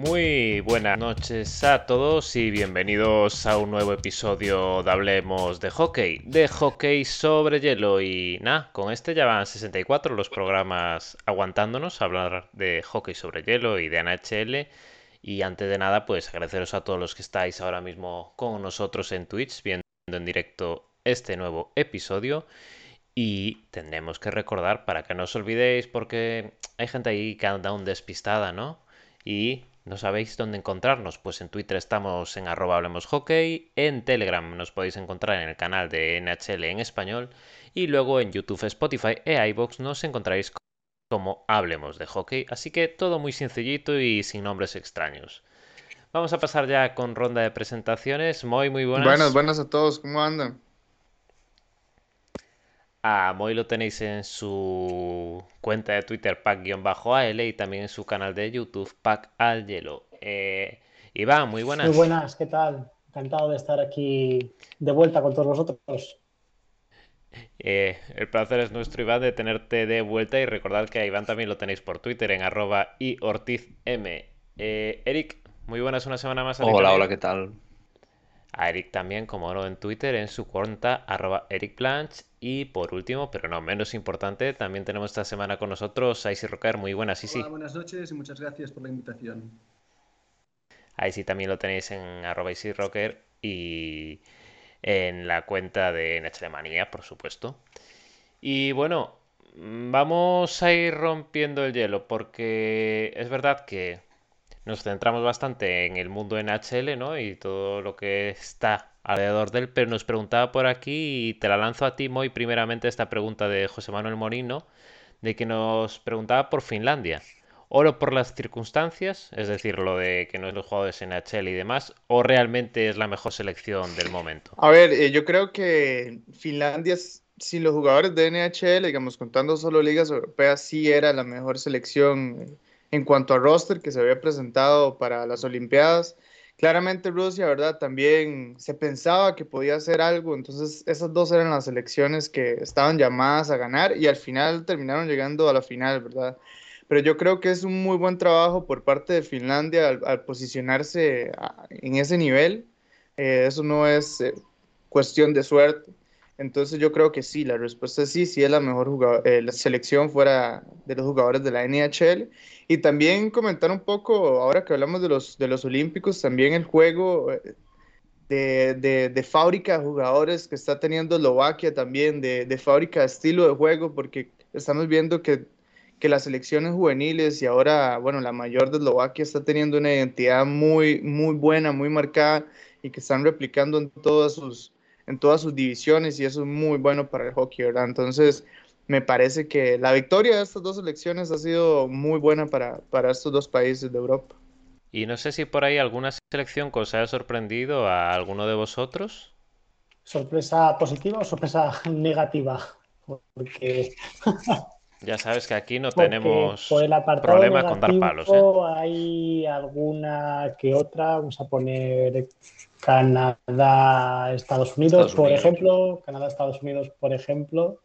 Muy buenas noches a todos y bienvenidos a un nuevo episodio de Hablemos de Hockey, de hockey sobre hielo. Y nada, con este ya van 64 los programas aguantándonos, a hablar de hockey sobre hielo y de NHL. Y antes de nada, pues agradeceros a todos los que estáis ahora mismo con nosotros en Twitch, viendo en directo este nuevo episodio. Y tendremos que recordar, para que no os olvidéis, porque hay gente ahí que anda un despistada, ¿no? Y no sabéis dónde encontrarnos. Pues en Twitter estamos en arroba en Telegram nos podéis encontrar en el canal de NHL en español y luego en YouTube, Spotify e iBox nos encontraréis como Hablemos de Hockey. Así que todo muy sencillito y sin nombres extraños. Vamos a pasar ya con ronda de presentaciones. Muy, muy buenas. Buenas, buenas a todos. ¿Cómo andan? A Moy lo tenéis en su cuenta de Twitter, pack-al y también en su canal de YouTube, pack al hielo. Eh, Iván, muy buenas. Muy buenas, ¿qué tal? Encantado de estar aquí de vuelta con todos vosotros. Eh, el placer es nuestro, Iván, de tenerte de vuelta y recordad que a Iván también lo tenéis por Twitter en arroba y ortizm. Eh, Eric, muy buenas una semana más. Hola, hola, ¿qué tal? A Eric también, como no, en Twitter, en su cuenta arroba Eric y por último, pero no menos importante, también tenemos esta semana con nosotros a Isi Rocker. Muy buenas, Isi. Hola, buenas noches y muchas gracias por la invitación. Ahí sí también lo tenéis en arroba Rocker y en la cuenta de Manía, por supuesto. Y bueno, vamos a ir rompiendo el hielo porque es verdad que nos centramos bastante en el mundo NHL, ¿no? Y todo lo que está alrededor de él, pero nos preguntaba por aquí y te la lanzo a ti, Moy, primeramente esta pregunta de José Manuel Morino, de que nos preguntaba por Finlandia. ¿Oro por las circunstancias? Es decir, lo de que no es los jugadores NHL y demás, o realmente es la mejor selección del momento? A ver, eh, yo creo que Finlandia, sin los jugadores de NHL, digamos, contando solo ligas europeas, sí era la mejor selección en cuanto a roster que se había presentado para las Olimpiadas claramente Rusia, ¿verdad? También se pensaba que podía hacer algo, entonces esas dos eran las elecciones que estaban llamadas a ganar y al final terminaron llegando a la final, ¿verdad? Pero yo creo que es un muy buen trabajo por parte de Finlandia al, posicionarse en ese nivel. Eh, eso no es eh, cuestión de suerte. Entonces yo creo que sí, la respuesta es sí, sí es la mejor eh, la selección fuera de los jugadores de la NHL y también comentar un poco, ahora que hablamos de los, de los Olímpicos, también el juego eh, de, de, fábrica de jugadores que está teniendo Eslovaquia también, de, de, fábrica de estilo de juego, porque estamos viendo que, que, las selecciones juveniles y ahora, bueno, la mayor de Eslovaquia está teniendo una identidad muy, muy buena, muy marcada y que están replicando en todas sus, en todas sus divisiones y eso es muy bueno para el hockey, ¿verdad? Entonces, me parece que la victoria de estas dos elecciones ha sido muy buena para, estos dos países de Europa. Y no sé si por ahí alguna selección que os haya sorprendido a alguno de vosotros. ¿Sorpresa positiva o sorpresa negativa? Porque. Ya sabes que aquí no tenemos problema con dar palos. ¿eh? Hay alguna que otra, vamos a poner Canadá, Estados Unidos, por ejemplo. Canadá, Estados Unidos, por ejemplo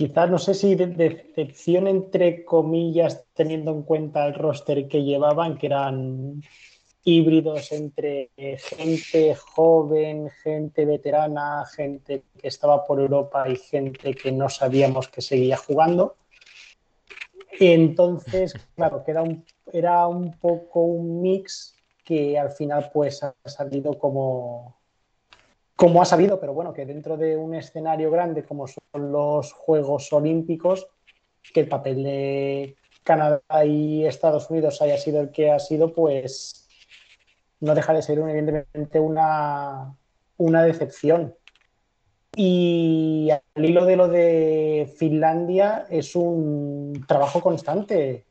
quizás no sé si de decepción entre comillas, teniendo en cuenta el roster que llevaban, que eran híbridos entre gente joven, gente veterana, gente que estaba por Europa y gente que no sabíamos que seguía jugando. Entonces, claro, que era un, era un poco un mix que al final pues ha salido como, como ha sabido, pero bueno, que dentro de un escenario grande como son los Juegos Olímpicos, que el papel de Canadá y Estados Unidos haya sido el que ha sido, pues no deja de ser evidentemente una, una decepción. Y al hilo de lo de Finlandia es un trabajo constante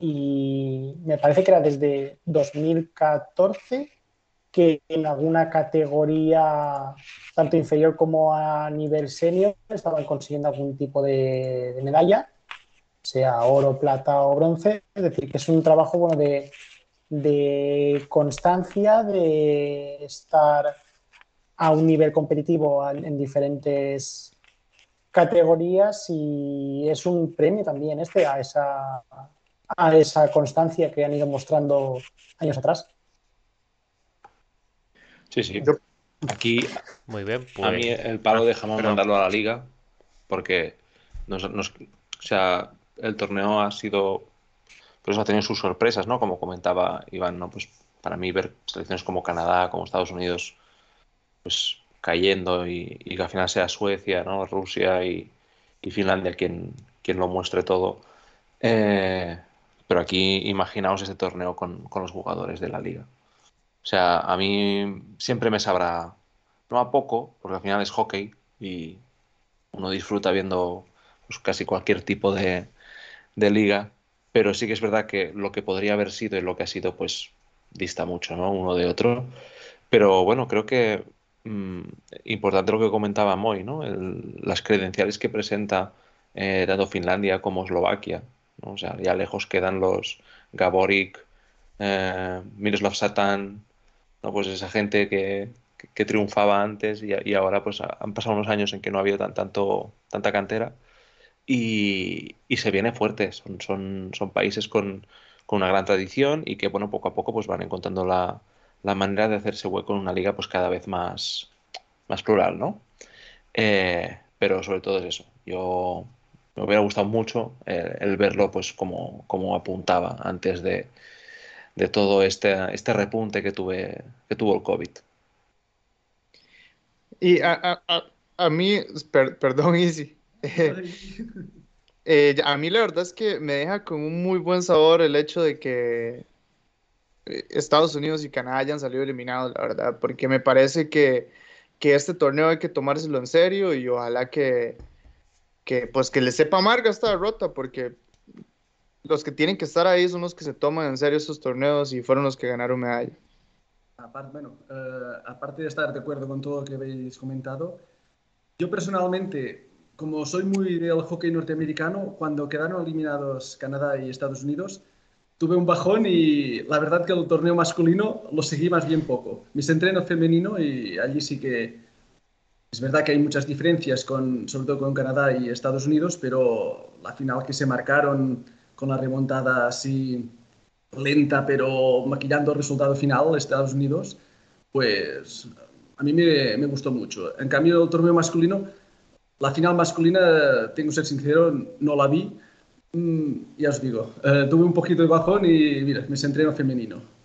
y me parece que era desde 2014 que en alguna categoría, tanto inferior como a nivel senior, estaban consiguiendo algún tipo de, medalla, sea oro, plata o bronce. Es decir, que es un trabajo bueno, de, de constancia, de estar a un nivel competitivo en diferentes categorías y es un premio también este a esa a esa constancia que han ido mostrando años atrás. Sí, sí. Aquí, Muy bien. a mí Pues, el palo Ah, dejamos perdón. mandarlo a la liga porque nos, nos- o sea, el torneo ha sido, pues ha tenido sus sorpresas, ¿no? Como comentaba Iván, ¿no? Pues para mí ver selecciones como Canadá, como Estados Unidos, pues cayendo y, y que al final sea Suecia, ¿no? Rusia y, y Finlandia quien, quien lo muestre todo. Eh, pero aquí imaginaos ese torneo con, con los jugadores de la liga. O sea, a mí siempre me sabrá, no a poco, porque al final es hockey y uno disfruta viendo pues, casi cualquier tipo de, de liga, pero sí que es verdad que lo que podría haber sido y lo que ha sido, pues dista mucho, ¿no? Uno de otro. Pero bueno, creo que mm, importante lo que comentaba Moy, ¿no? Las credenciales que presenta eh, tanto Finlandia como Eslovaquia, ¿no? O sea, ya lejos quedan los Gaborik, eh, Miroslav Satan, ¿no? Pues esa gente que, que- triunfaba antes y, ahora pues ha- han pasado unos años en que no ha habido tan, tanto, tanta cantera y, y se viene fuerte. Son, son, son países con, con una gran tradición y que, bueno, poco a poco pues van encontrando la, la manera de hacerse hueco en una liga pues cada vez más, más plural, ¿no? Eh, pero sobre todo es eso. Yo me hubiera gustado mucho eh, el verlo pues como, como apuntaba antes de, de todo este, este repunte que, tuve, que tuvo el COVID. Y a, a- a- a mí, per- perdón, Easy. Eh, a mí la verdad es que me deja con un muy buen sabor el hecho de que eh, Estados Unidos y Canadá hayan salido eliminados, la verdad, porque me parece que, que este torneo hay que tomárselo en serio y ojalá que, que, pues, que le sepa amarga esta derrota, porque los que tienen que estar ahí son los que se toman en serio estos torneos y fueron los que ganaron medalla. Aparte, bueno, eh, aparte de estar de acuerdo con todo lo que habéis comentado, yo personalmente, como soy muy del hockey norteamericano, cuando quedaron eliminados Canadá y Estados Unidos, tuve un bajón y la verdad que el torneo masculino lo seguí más bien poco. Me centré en el femenino y allí sí que es verdad que hay muchas diferencias, con, sobre todo con Canadá y Estados Unidos, pero la final que se marcaron con la remontada así lenta, pero maquillando el resultado final, Estados Unidos, pues a mí me, me gustó mucho. En cambio, el torneo masculino, la final masculina, tengo que ser sincero, no la vi. Mm, ya os digo, eh, tuve un poquito de bajón y mira, me centré en el femenino.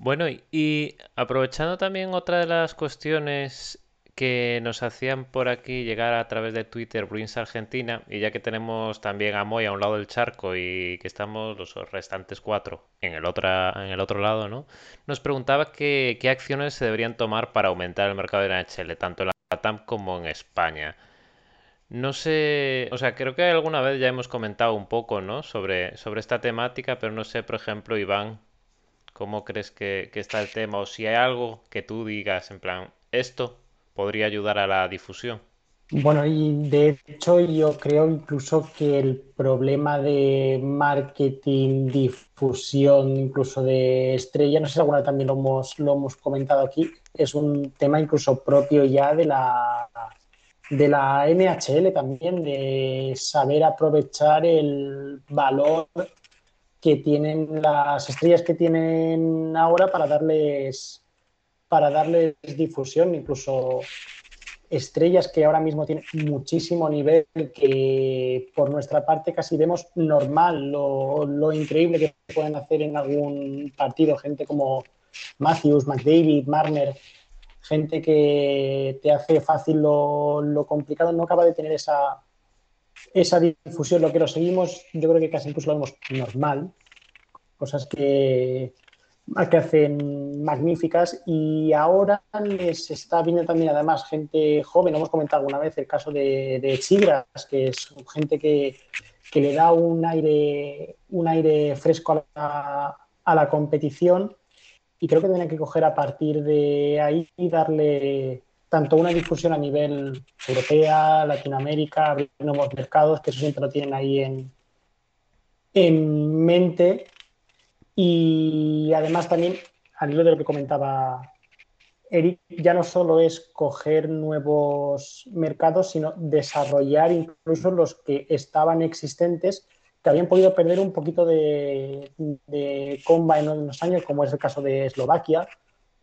Bueno, y, aprovechando también otra de las cuestiones que nos hacían por aquí llegar a través de Twitter Bruins Argentina, y ya que tenemos también a Moy a un lado del charco y que estamos los restantes cuatro en el otra, en el otro lado, ¿no? Nos preguntaba que- qué acciones se deberían tomar para aumentar el mercado de la NHL, tanto en la LATAM como en España. No sé, o sea, creo que alguna vez ya hemos comentado un poco, ¿no? Sobre, sobre esta temática, pero no sé, por ejemplo, Iván, ¿Cómo crees que, está el tema? O si hay algo que tú digas, en plan, esto podría ayudar a la difusión. Bueno, y de hecho yo creo incluso que el problema de marketing, difusión, incluso de estrella, no sé si alguna vez también lo hemos, lo hemos comentado aquí, es un tema incluso propio ya de la, de la NHL también, de saber aprovechar el valor que tienen las estrellas que tienen ahora para darles, para darles difusión, incluso estrellas que ahora mismo tienen muchísimo nivel, que por nuestra parte casi vemos normal lo, lo increíble que pueden hacer en algún partido, gente como Matthews, McDavid, Marner, gente que te hace fácil lo, lo complicado, no acaba de tener esa, esa difusión, lo que lo seguimos, yo creo que casi incluso lo vemos normal, cosas que, hacen magníficas y ahora les está viendo también además gente joven, hemos comentado alguna vez el caso de, de Chigras, que es gente que, que, le da un aire, un aire fresco a la, a la competición. Y creo que tienen que coger a partir de ahí y darle tanto una difusión a nivel europea, Latinoamérica, abrir nuevos mercados, que eso siempre lo tienen ahí en, en mente. Y además también, al hilo de lo que comentaba Eric, ya no solo es coger nuevos mercados, sino desarrollar incluso los que estaban existentes que habían podido perder un poquito de, de comba en unos años, como es el caso de Eslovaquia,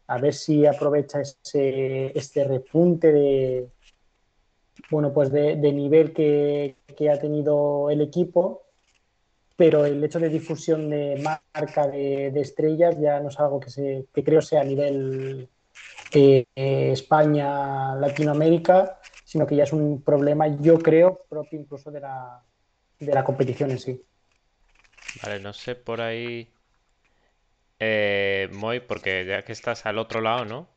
a ver si aprovecha ese, este repunte de, bueno, pues de, nivel que, ha tenido el equipo, pero el hecho de difusión de marca de, estrellas ya no es algo que, se, que creo sea a nivel eh, España, Latinoamérica, sino que ya es un problema, yo creo, propio incluso de la, de la competición en sí. Vale, no sé por ahí, eh, Moy, porque ya que estás al otro lado, ¿no?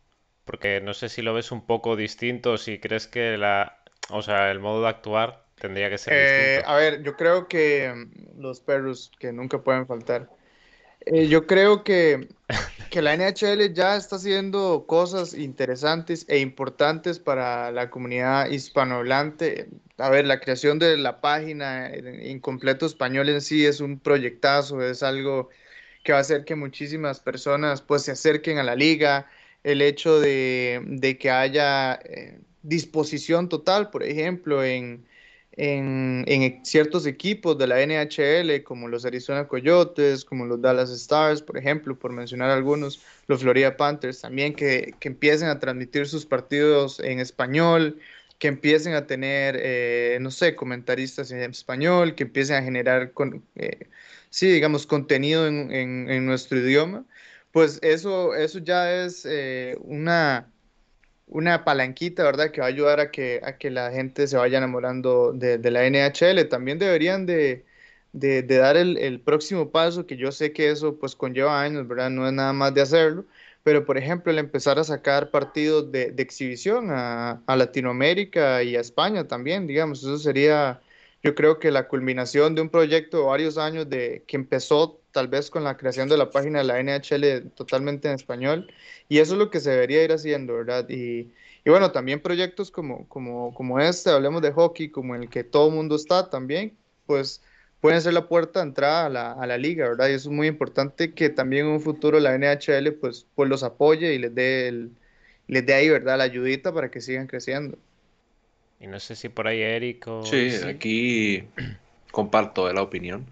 Porque no sé si lo ves un poco distinto, si crees que la, o sea, el modo de actuar tendría que ser eh, distinto. A ver, yo creo que mm, los perros que nunca pueden faltar. Eh, yo creo que, que, la NHL ya está haciendo cosas interesantes e importantes para la comunidad hispanohablante. A ver, la creación de la página en completo español en sí es un proyectazo, es algo que va a hacer que muchísimas personas pues se acerquen a la liga, el hecho de, de que haya eh, disposición total, por ejemplo, en, en, en, ciertos equipos de la NHL, como los Arizona Coyotes, como los Dallas Stars, por ejemplo, por mencionar algunos, los Florida Panthers, también que, que empiecen a transmitir sus partidos en español, que empiecen a tener, eh, no sé, comentaristas en español, que empiecen a generar, eh, sí, digamos, contenido en, nuestro idioma, pues eso, eso ya es eh, una una palanquita, ¿verdad? Que va a ayudar a que, a que la gente se vaya enamorando de, la NHL. También deberían de, de, de dar el, el, próximo paso, que yo sé que eso pues conlleva años, ¿verdad? No es nada más de hacerlo, pero por ejemplo el empezar a sacar partidos de, de exhibición a, a, Latinoamérica y a España también, digamos, eso sería yo creo que la culminación de un proyecto de varios años de, que empezó tal vez con la creación de la página de la NHL totalmente en español, y eso es lo que se debería ir haciendo, ¿verdad? Y, y bueno, también proyectos como, como, como este, hablemos de hockey, como el que todo el mundo está también, pues pueden ser la puerta de entrada a la, a la, liga, ¿verdad? Y eso es muy importante que también en un futuro la NHL pues, pues los apoye y les dé, el, les dé ahí, ¿verdad? La ayudita para que sigan creciendo. Y no sé si por ahí Eric o... Sí, aquí comparto la opinión.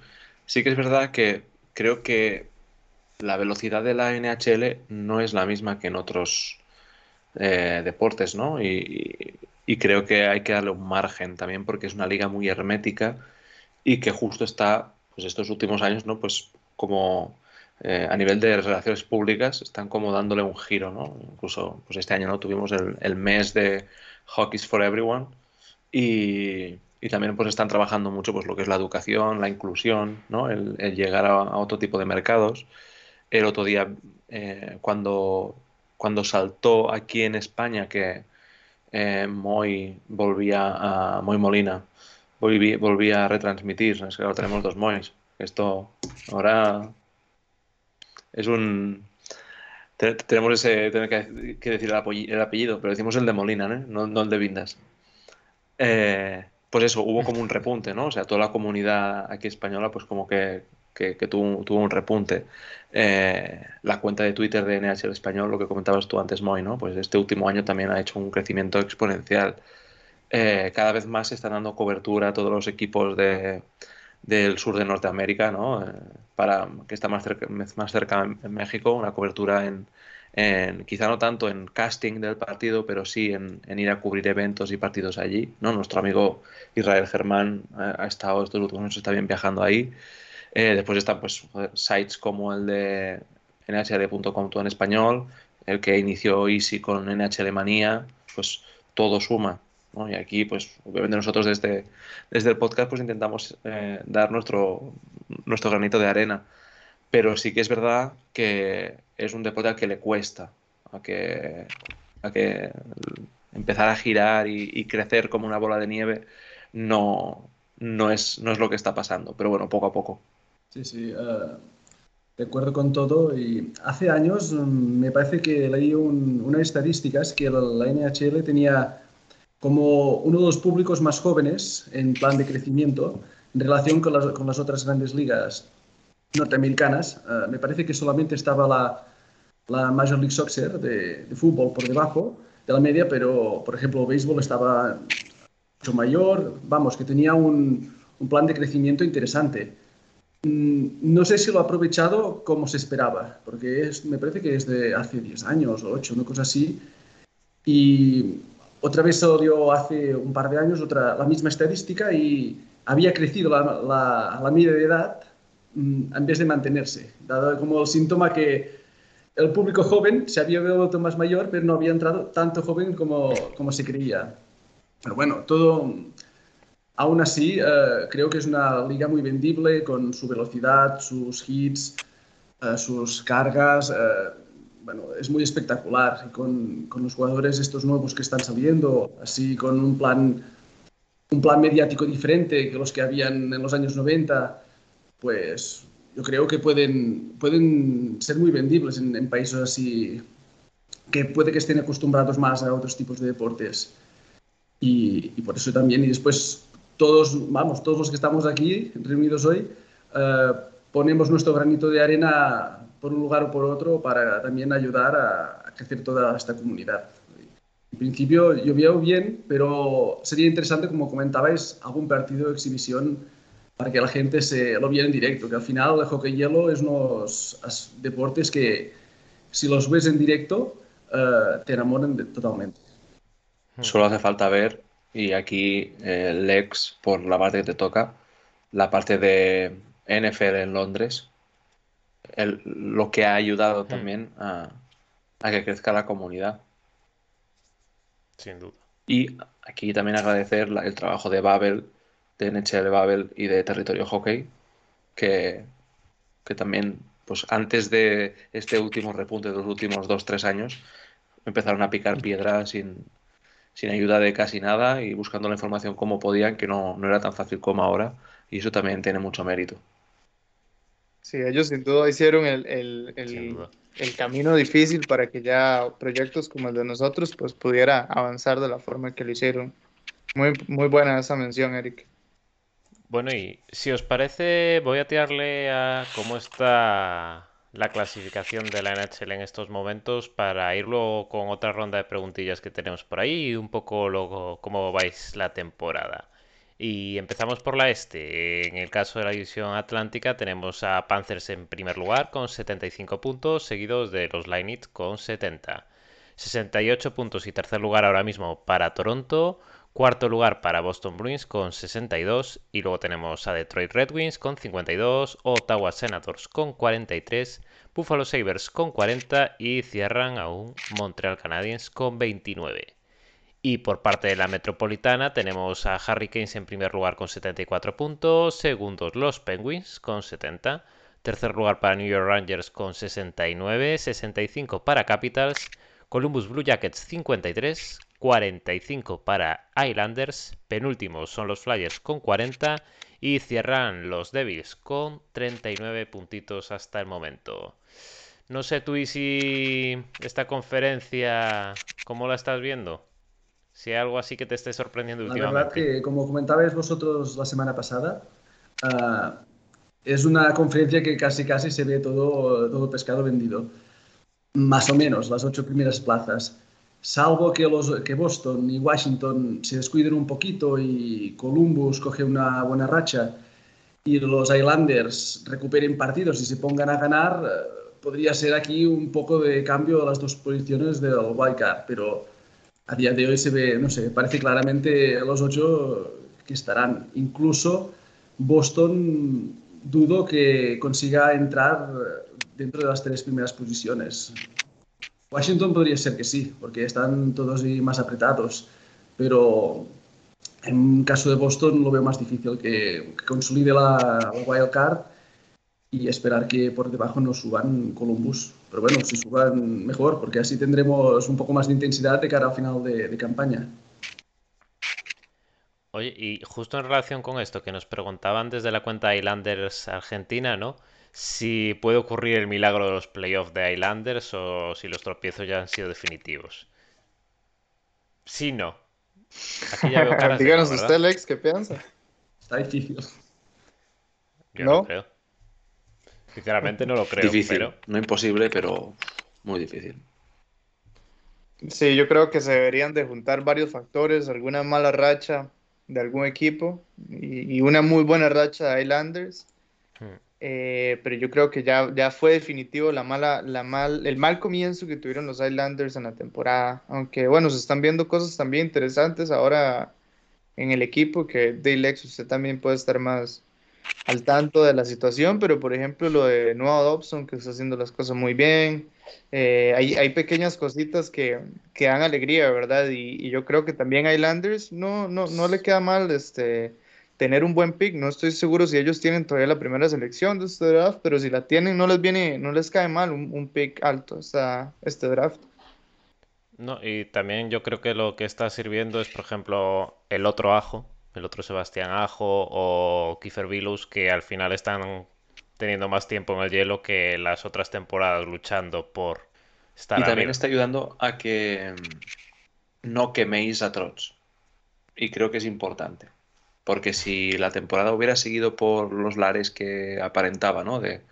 Sí que es verdad que creo que la velocidad de la NHL no es la misma que en otros eh, deportes, ¿no? Y, y, creo que hay que darle un margen también porque es una liga muy hermética y que justo está, pues estos últimos años, ¿no? Pues como eh, a nivel de relaciones públicas están como dándole un giro, ¿no? Incluso pues este año, ¿no? Tuvimos el, mes de Hockey's for Everyone y, y, también pues están trabajando mucho pues lo que es la educación, la inclusión, ¿no? el, llegar a, a, otro tipo de mercados. El otro día, eh, cuando, cuando saltó aquí en España que eh, Moy volvía a Moy Molina, volvía a retransmitir, es que ahora tenemos dos Moys. Esto ahora es un, tenemos ese, tener que, decir el apellido, pero decimos el de Molina, ¿eh? no, el de Vindas. Eh, pues eso, hubo como un repunte, ¿no? O sea, toda la comunidad aquí española, pues como que, que, tuvo, un repunte. Eh, la cuenta de Twitter de NHL Español, lo que comentabas tú antes, Moy, ¿no? Pues este último año también ha hecho un crecimiento exponencial. Eh, cada vez más se están dando cobertura a todos los equipos de, del sur de Norteamérica, ¿no? Eh, para que está más cerca, más cerca en México, una cobertura en, en, quizá no tanto en casting del partido, pero sí en, en, ir a cubrir eventos y partidos allí. ¿no? Nuestro amigo Israel Germán ha, ha estado estos últimos años está bien viajando ahí. Eh, después están pues, sites como el de nhl.com todo en español, el que inició Easy con NHL Manía, pues todo suma. ¿No? Y aquí, pues, obviamente nosotros desde, desde el podcast pues intentamos eh, dar nuestro, nuestro granito de arena. Pero sí que es verdad que es un deporte al que le cuesta, a que, a que empezar a girar y, crecer como una bola de nieve no, no, es, no es lo que está pasando, pero bueno, poco a poco. Sí, sí, uh, de acuerdo con todo. Y hace años um, me parece que leí un, unas estadísticas que la, la NHL tenía como uno de los públicos más jóvenes en plan de crecimiento en relación con las, con las otras grandes ligas norteamericanas. Uh, me parece que solamente estaba la, la Major League Soccer de, de, fútbol por debajo de la media, pero por ejemplo el béisbol estaba mucho mayor, vamos, que tenía un, un plan de crecimiento interesante. Mm, no sé si lo ha aprovechado como se esperaba, porque es, me parece que es de hace 10 años o 8, una cosa así. Y otra vez hace un par de años otra, la misma estadística y había crecido la, la, media de edad mm, en vez de mantenerse, dado como el síntoma que el público joven se había vuelto más mayor, pero no había entrado tanto joven como, como se creía. Pero bueno, todo, aún así, uh, creo que es una liga muy vendible con su velocidad, sus hits, uh, sus cargas. Uh, bueno, es muy espectacular. Con, con, los jugadores estos nuevos que están saliendo, así con un plan, un plan mediático diferente que los que habían en los años 90, pues yo creo que pueden, pueden ser muy vendibles en, en países así que puede que estén acostumbrados más a otros tipos de deportes. Y, y, por eso también, y después todos, vamos, todos los que estamos aquí reunidos hoy, uh, ponemos nuestro granito de arena por un lugar o por otro para también ayudar a, a crecer toda esta comunidad. En principio yo veo bien, pero sería interesante, como comentabais, algún partido de exhibición para que la gente se lo viera en directo, que al final el hockey hielo es unos deportes que si los ves en directo uh, te enamoran de, totalmente. Solo hace falta ver, y aquí eh, Lex, por la parte que te toca, la parte de NFL en Londres, el, lo que ha ayudado también a, a que crezca la comunidad. Sin duda. Y aquí también agradecer la, el trabajo de Babel, de NHL Babel y de Territorio Hockey, que, que también, pues antes de este último repunte de los últimos dos, tres años, empezaron a picar piedra sin, sin ayuda de casi nada y buscando la información como podían, que no, no era tan fácil como ahora, y eso también tiene mucho mérito. Sí, ellos sin duda hicieron el, el, el, el, camino difícil para que ya proyectos como el de nosotros pues pudiera avanzar de la forma que lo hicieron. Muy, muy buena esa mención, Eric. Bueno, y si os parece, voy a tirarle a cómo está la clasificación de la NHL en estos momentos para ir luego con otra ronda de preguntillas que tenemos por ahí y un poco luego cómo vais la temporada. Y empezamos por la este. En el caso de la división atlántica tenemos a Panthers en primer lugar con 75 puntos, seguidos de los Lightning con 70. 68 puntos y tercer lugar ahora mismo para Toronto. Cuarto lugar para Boston Bruins con 62 y luego tenemos a Detroit Red Wings con 52, Ottawa Senators con 43, Buffalo Sabres con 40 y cierran a un Montreal Canadiens con 29. Y por parte de la metropolitana tenemos a Hurricanes en primer lugar con 74 puntos, segundos los Penguins con 70, tercer lugar para New York Rangers con 69, 65 para Capitals, Columbus Blue Jackets 53, 45 para Islanders, penúltimos son los Flyers con 40 y cierran los Devils con 39 puntitos hasta el momento. No sé tú y si esta conferencia, ¿cómo la estás viendo? Si hay algo así que te esté sorprendiendo la últimamente. verdad que, como comentabais vosotros la semana pasada, uh, es una conferencia que casi casi se ve todo, todo pescado vendido. Más o menos, las ocho primeras plazas salvo que, los, que Boston y Washington se descuiden un poquito y Columbus coge una buena racha y los Islanders recuperen partidos y se pongan a ganar, eh, podría ser aquí un poco de cambio a las dos posiciones del wildcard, pero a día de hoy se ve, no sé, parece claramente los ocho que estarán. Incluso Boston dudo que consiga entrar dentro de las tres primeras posiciones. Washington podría ser que sí, porque están todos más apretados, pero en caso de Boston lo veo más difícil que, que consolide la, la wild card y esperar que por debajo no suban Columbus. Pero bueno, si suban mejor, porque así tendremos un poco más de intensidad de cara al final de, de campaña. Oye, y justo en relación con esto que nos preguntaban desde la cuenta Islanders Argentina, ¿no? si puede ocurrir el milagro de los playoffs de Islanders o si los tropiezos ya han sido definitivos. Sí, no. Aquí ya veo caras Díganos no, usted, Lex, ¿qué piensa? Está difícil. Yo no, no creo. Sinceramente no lo creo. Difícil. Pero... No imposible, pero muy difícil. Sí, yo creo que se deberían de juntar varios factores, alguna mala racha de algún equipo y, una muy buena racha de Islanders. Hmm. Eh, pero yo creo que ya, ya fue definitivo la mala, la mal, el mal comienzo que tuvieron los Islanders en la temporada. Aunque bueno, se están viendo cosas también interesantes ahora en el equipo, que Daylex usted también puede estar más al tanto de la situación, pero por ejemplo lo de Noah Dobson, que está haciendo las cosas muy bien, eh, hay, hay, pequeñas cositas que, que dan alegría, ¿verdad? Y, yo creo que también a Islanders no, no, no le queda mal este, tener un buen pick. No estoy seguro si ellos tienen todavía la primera selección de este draft, pero si la tienen, no les viene, no les cae mal un, un pick alto este draft. No, y también yo creo que lo que está sirviendo es, por ejemplo, el otro Ajo, el otro Sebastián Ajo o Kiefer Vilus, que al final están teniendo más tiempo en el hielo que las otras temporadas luchando por estar Y también está ayudando a que mm, no queméis a Trots. Y creo que es importante. Porque si la temporada hubiera seguido por los lares que aparentaba, ¿no? De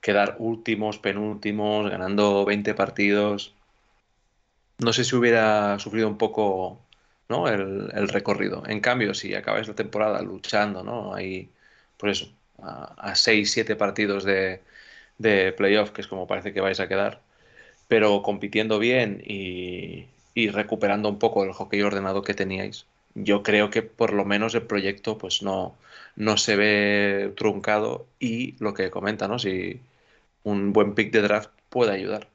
quedar últimos, penúltimos, ganando 20 partidos, no sé si hubiera sufrido un poco ¿no? el, recorrido. En cambio, si acabáis la temporada luchando, ¿no? Ahí, por eso, a, 6, 7 partidos de, de playoff, que es como parece que vais a quedar, pero compitiendo bien y, y, recuperando un poco el hockey ordenado que teníais, yo creo que por lo menos el proyecto pues no, no se ve truncado y lo que comenta, ¿no? Si un buen pick de draft puede ayudar.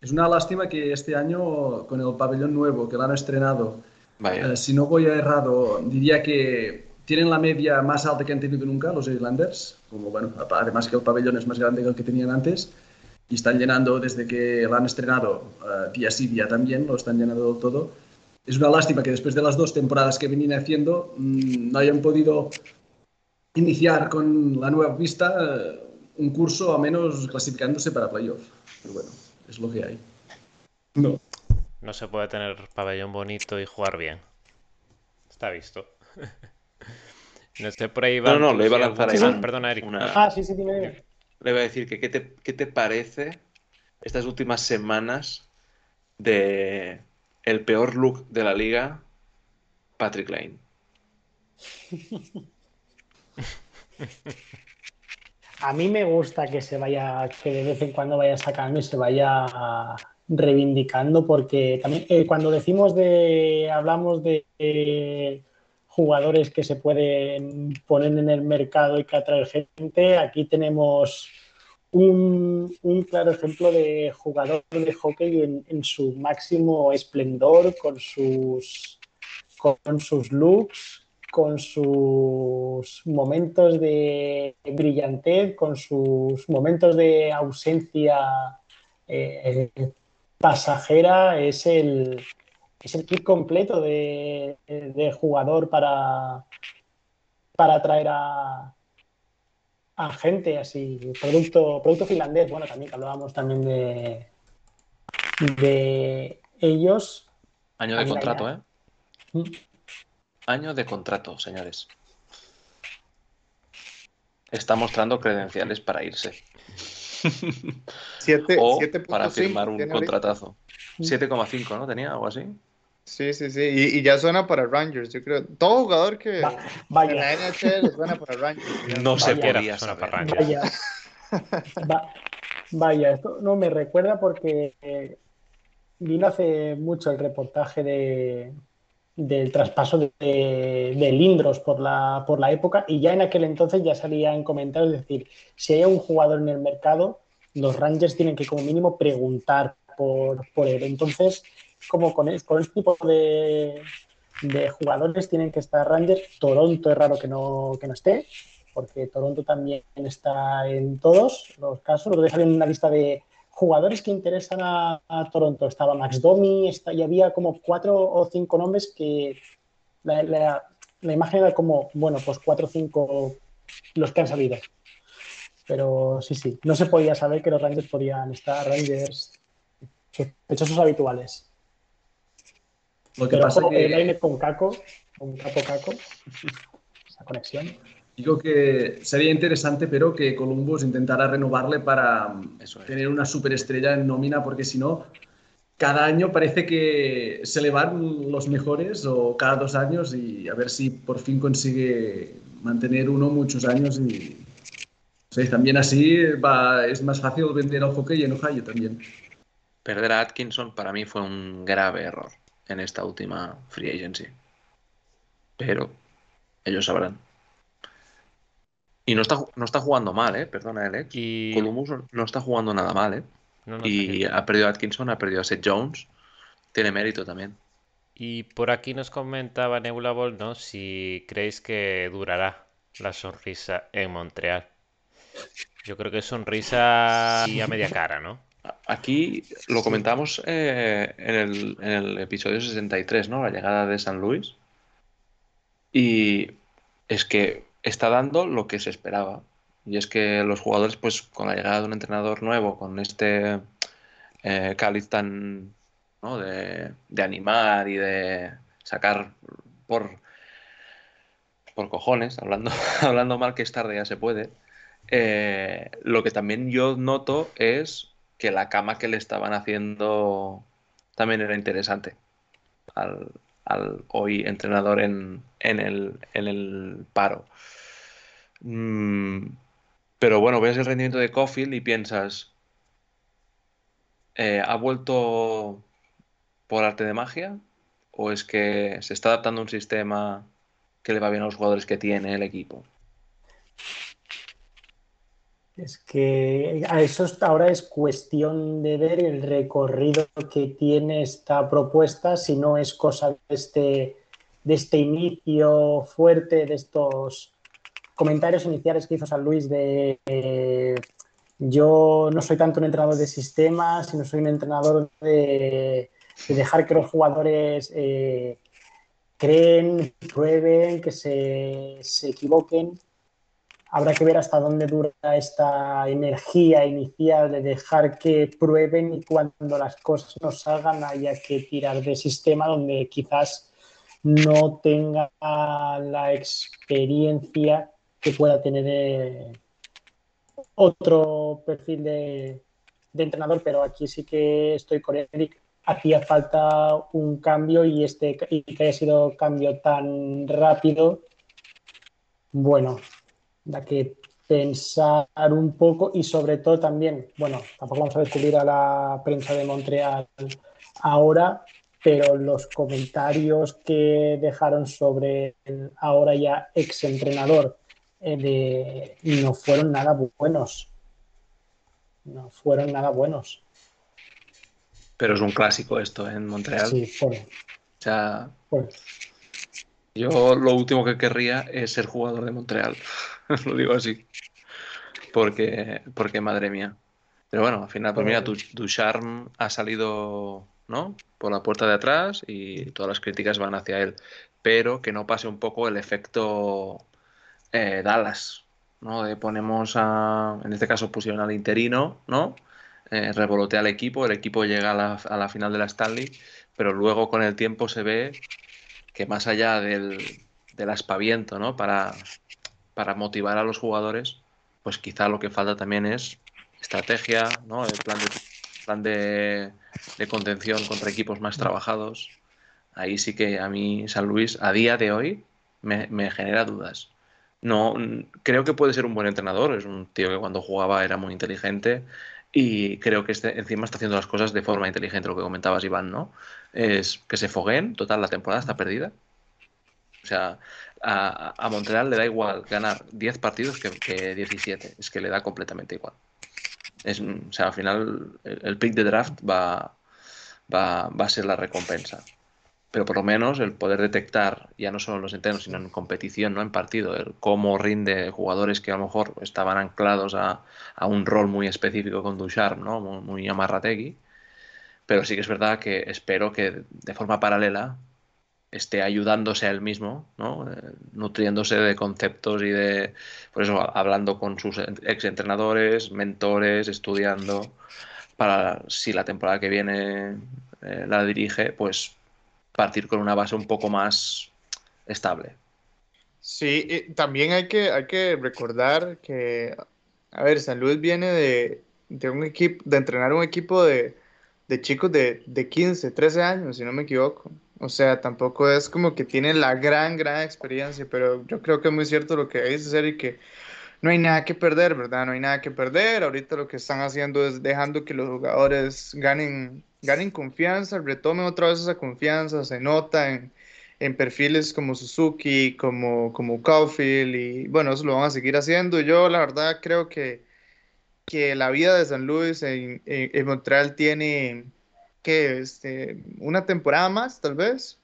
Es una lástima que este año, con el pabellón nuevo que lo han estrenado, eh, si no voy a errado, diría que tienen la media más alta que han tenido nunca los Islanders, como bueno, además que el pabellón es más grande que el que tenían antes, y están llenando desde que lo han estrenado, uh, día sí, día también, lo están llenando todo. Es una lástima que después de las dos temporadas que venían haciendo mm, no hayan podido iniciar con la nueva pista eh, un curso, a menos clasificándose para playoff. Pero bueno es lo que hay. No. No se puede tener pabellón bonito y jugar bien. Está visto. no sé, por ahí va. No, no, le iba a lanzar a Perdona, Eric. Ah, sí, sí, dime. Le iba a decir que ¿qué te, qué te parece estas últimas semanas de el peor look de la liga, Patrick Lane? a mí me gusta que se vaya, que de vez en cuando vaya sacando y se vaya reivindicando, porque también eh, cuando decimos de, hablamos de eh, jugadores que se pueden poner en el mercado y que atraer gente, aquí tenemos un, claro ejemplo de jugador de hockey en, en su máximo esplendor, con sus, con sus looks, con sus momentos de brillantez, con sus momentos de ausencia eh, pasajera, es el, es el kit completo de, jugador para, para atraer a, a gente así, producto, producto finlandés, bueno, también hablábamos también de, de ellos. Año de contrato, ¿eh? Mm. Año de contrato, señores. Está mostrando credenciales para irse. o para firmar un contratazo. 7,5, ¿no? ¿Tenía algo así? Sí, sí, sí. Y, ya suena para Rangers, yo creo. Todo jugador que vaya. en la NHL suena para Rangers. No se podía sonar para Rangers. Vaya. vaya, esto no me recuerda porque eh, vino hace mucho el reportaje de, del traspaso de, de, Lindros por la, por la época y ya en aquel entonces ya salían comentarios, es decir, si hay un jugador en el mercado, los Rangers tienen que como mínimo preguntar por, por él. Entonces, como con, con este tipo de, de, jugadores tienen que estar Rangers, Toronto es raro que no, que no esté, porque Toronto también está en todos los casos, lo dejan en una lista de jugadores que interesan a, Toronto. Estaba Max Domi, y había como cuatro o cinco nombres que la, imagen era como, bueno, pues cuatro o cinco los que han salido. Pero sí, sí, no se podía saber que los Rangers podían estar Rangers sospechosos habituales. Lo que pasa que... con Caco, con Caco Caco, esa conexión. Digo que sería interesante, pero que Columbus intentara renovarle para tener una superestrella en nómina, porque si no, cada año parece que se le van los mejores o cada dos años y a ver si por fin consigue mantener uno muchos años y también así va, es más fácil vender al hockey en Ohio también. Perder a Atkinson para mí fue un grave error en esta última free agency. Pero ellos sabrán. Y no está, no está jugando mal, ¿eh? Perdona, Alex. Y... Columbus no está jugando nada mal, ¿eh? y ha perdido a Atkinson, ha perdido a Seth Jones. Tiene mérito también. Y por aquí nos comentaba Nebula Ball, ¿no? Si creéis que durará la sonrisa en Montreal. Yo creo que es sonrisa y a media cara, ¿no? Aquí lo comentamos eh, en, el, en, el, episodio 63, ¿no? La llegada de San Luis. Y es que está dando lo que se esperaba. Y es que los jugadores, pues con la llegada de un entrenador nuevo, con este eh, cáliz tan ¿no? de, de, animar y de sacar por, por cojones, hablando, hablando mal que es tarde ya se puede, eh, lo que también yo noto es que la cama que le estaban haciendo también era interesante al hoy entrenador en, en, el, en el paro. Mm, pero bueno, ves el rendimiento de Cofield y piensas, eh, ¿ha vuelto por arte de magia? ¿O es que se está adaptando a un sistema que le va bien a los jugadores que tiene el equipo? Es que a eso ahora es cuestión de ver el recorrido que tiene esta propuesta, si no es cosa de este, de este inicio fuerte, de estos comentarios iniciales que hizo San Luis de eh, yo no soy tanto un entrenador de sistemas, sino soy un entrenador de, dejar que los jugadores eh, creen, prueben, que se, se equivoquen habrá que ver hasta dónde dura esta energía inicial de dejar que prueben y cuando las cosas no salgan haya que tirar de sistema donde quizás no tenga la experiencia que pueda tener eh, otro perfil de, entrenador, pero aquí sí que estoy con Eric. Hacía falta un cambio y, este, y que haya sido cambio tan rápido. Bueno, da que pensar un poco y sobre todo también, bueno, tampoco vamos a descubrir a la prensa de Montreal ahora, pero los comentarios que dejaron sobre el ahora ya ex entrenador eh, no fueron nada buenos. No fueron nada buenos. Pero es un clásico esto en Montreal. Sí, por... O sea, yo lo último que querría es ser jugador de Montreal. lo digo así. Porque, porque madre mía. Pero bueno, al final, pues mira, Ducharme ha salido ¿no? por la puerta de atrás y todas las críticas van hacia él. Pero que no pase un poco el efecto eh, Dallas, ¿no? De ponemos a, en este caso pusieron al interino, ¿no? Eh, revolotea al equipo, el equipo llega a la, a la final de la Stanley, pero luego con el tiempo se ve que más allá del, del aspaviento, ¿no? Para, para motivar a los jugadores, pues quizá lo que falta también es estrategia, ¿no? El plan de, plan de, contención contra equipos más trabajados. Ahí sí que a mí San Luis a día de hoy me, me genera dudas. No, creo que puede ser un buen entrenador, es un tío que cuando jugaba era muy inteligente y creo que este, encima está haciendo las cosas de forma inteligente, lo que comentabas Iván, ¿no? Es que se fogueen, total, la temporada está perdida. O sea, a, Montreal le da igual ganar 10 partidos que, 17. Es que le da completamente igual. Es, o sea, al final el, pick de draft va, va, a ser la recompensa. Pero por lo menos el poder detectar, ya no solo en los entrenos, sino en competición, no en partido, el cómo rinde jugadores que a lo mejor estaban anclados a, un rol muy específico con Ducharme, ¿no? muy, muy amarrategui. Pero sí que es verdad que espero que de forma paralela esté ayudándose a él mismo, ¿no? Eh, nutriéndose de conceptos y de, por eso, hablando con sus exentrenadores, mentores, estudiando, para si la temporada que viene eh, la dirige, pues partir con una base un poco más estable. Sí, también hay que, hay que recordar que, a ver, San Luis viene de, de un equipo, de entrenar un equipo de, de chicos de, de 15, 13 años, si no me equivoco. O sea, tampoco es como que tienen la gran, gran experiencia, pero yo creo que es muy cierto lo que dice Eric, que no hay nada que perder, ¿verdad? No hay nada que perder. Ahorita lo que están haciendo es dejando que los jugadores ganen, ganen confianza, retomen otra vez esa confianza, se nota en, en perfiles como Suzuki, como, como Caulfield, y bueno, eso lo van a seguir haciendo. Yo la verdad creo que, que la vida de San Luis en, en, Montreal tiene que este, una temporada más, tal vez.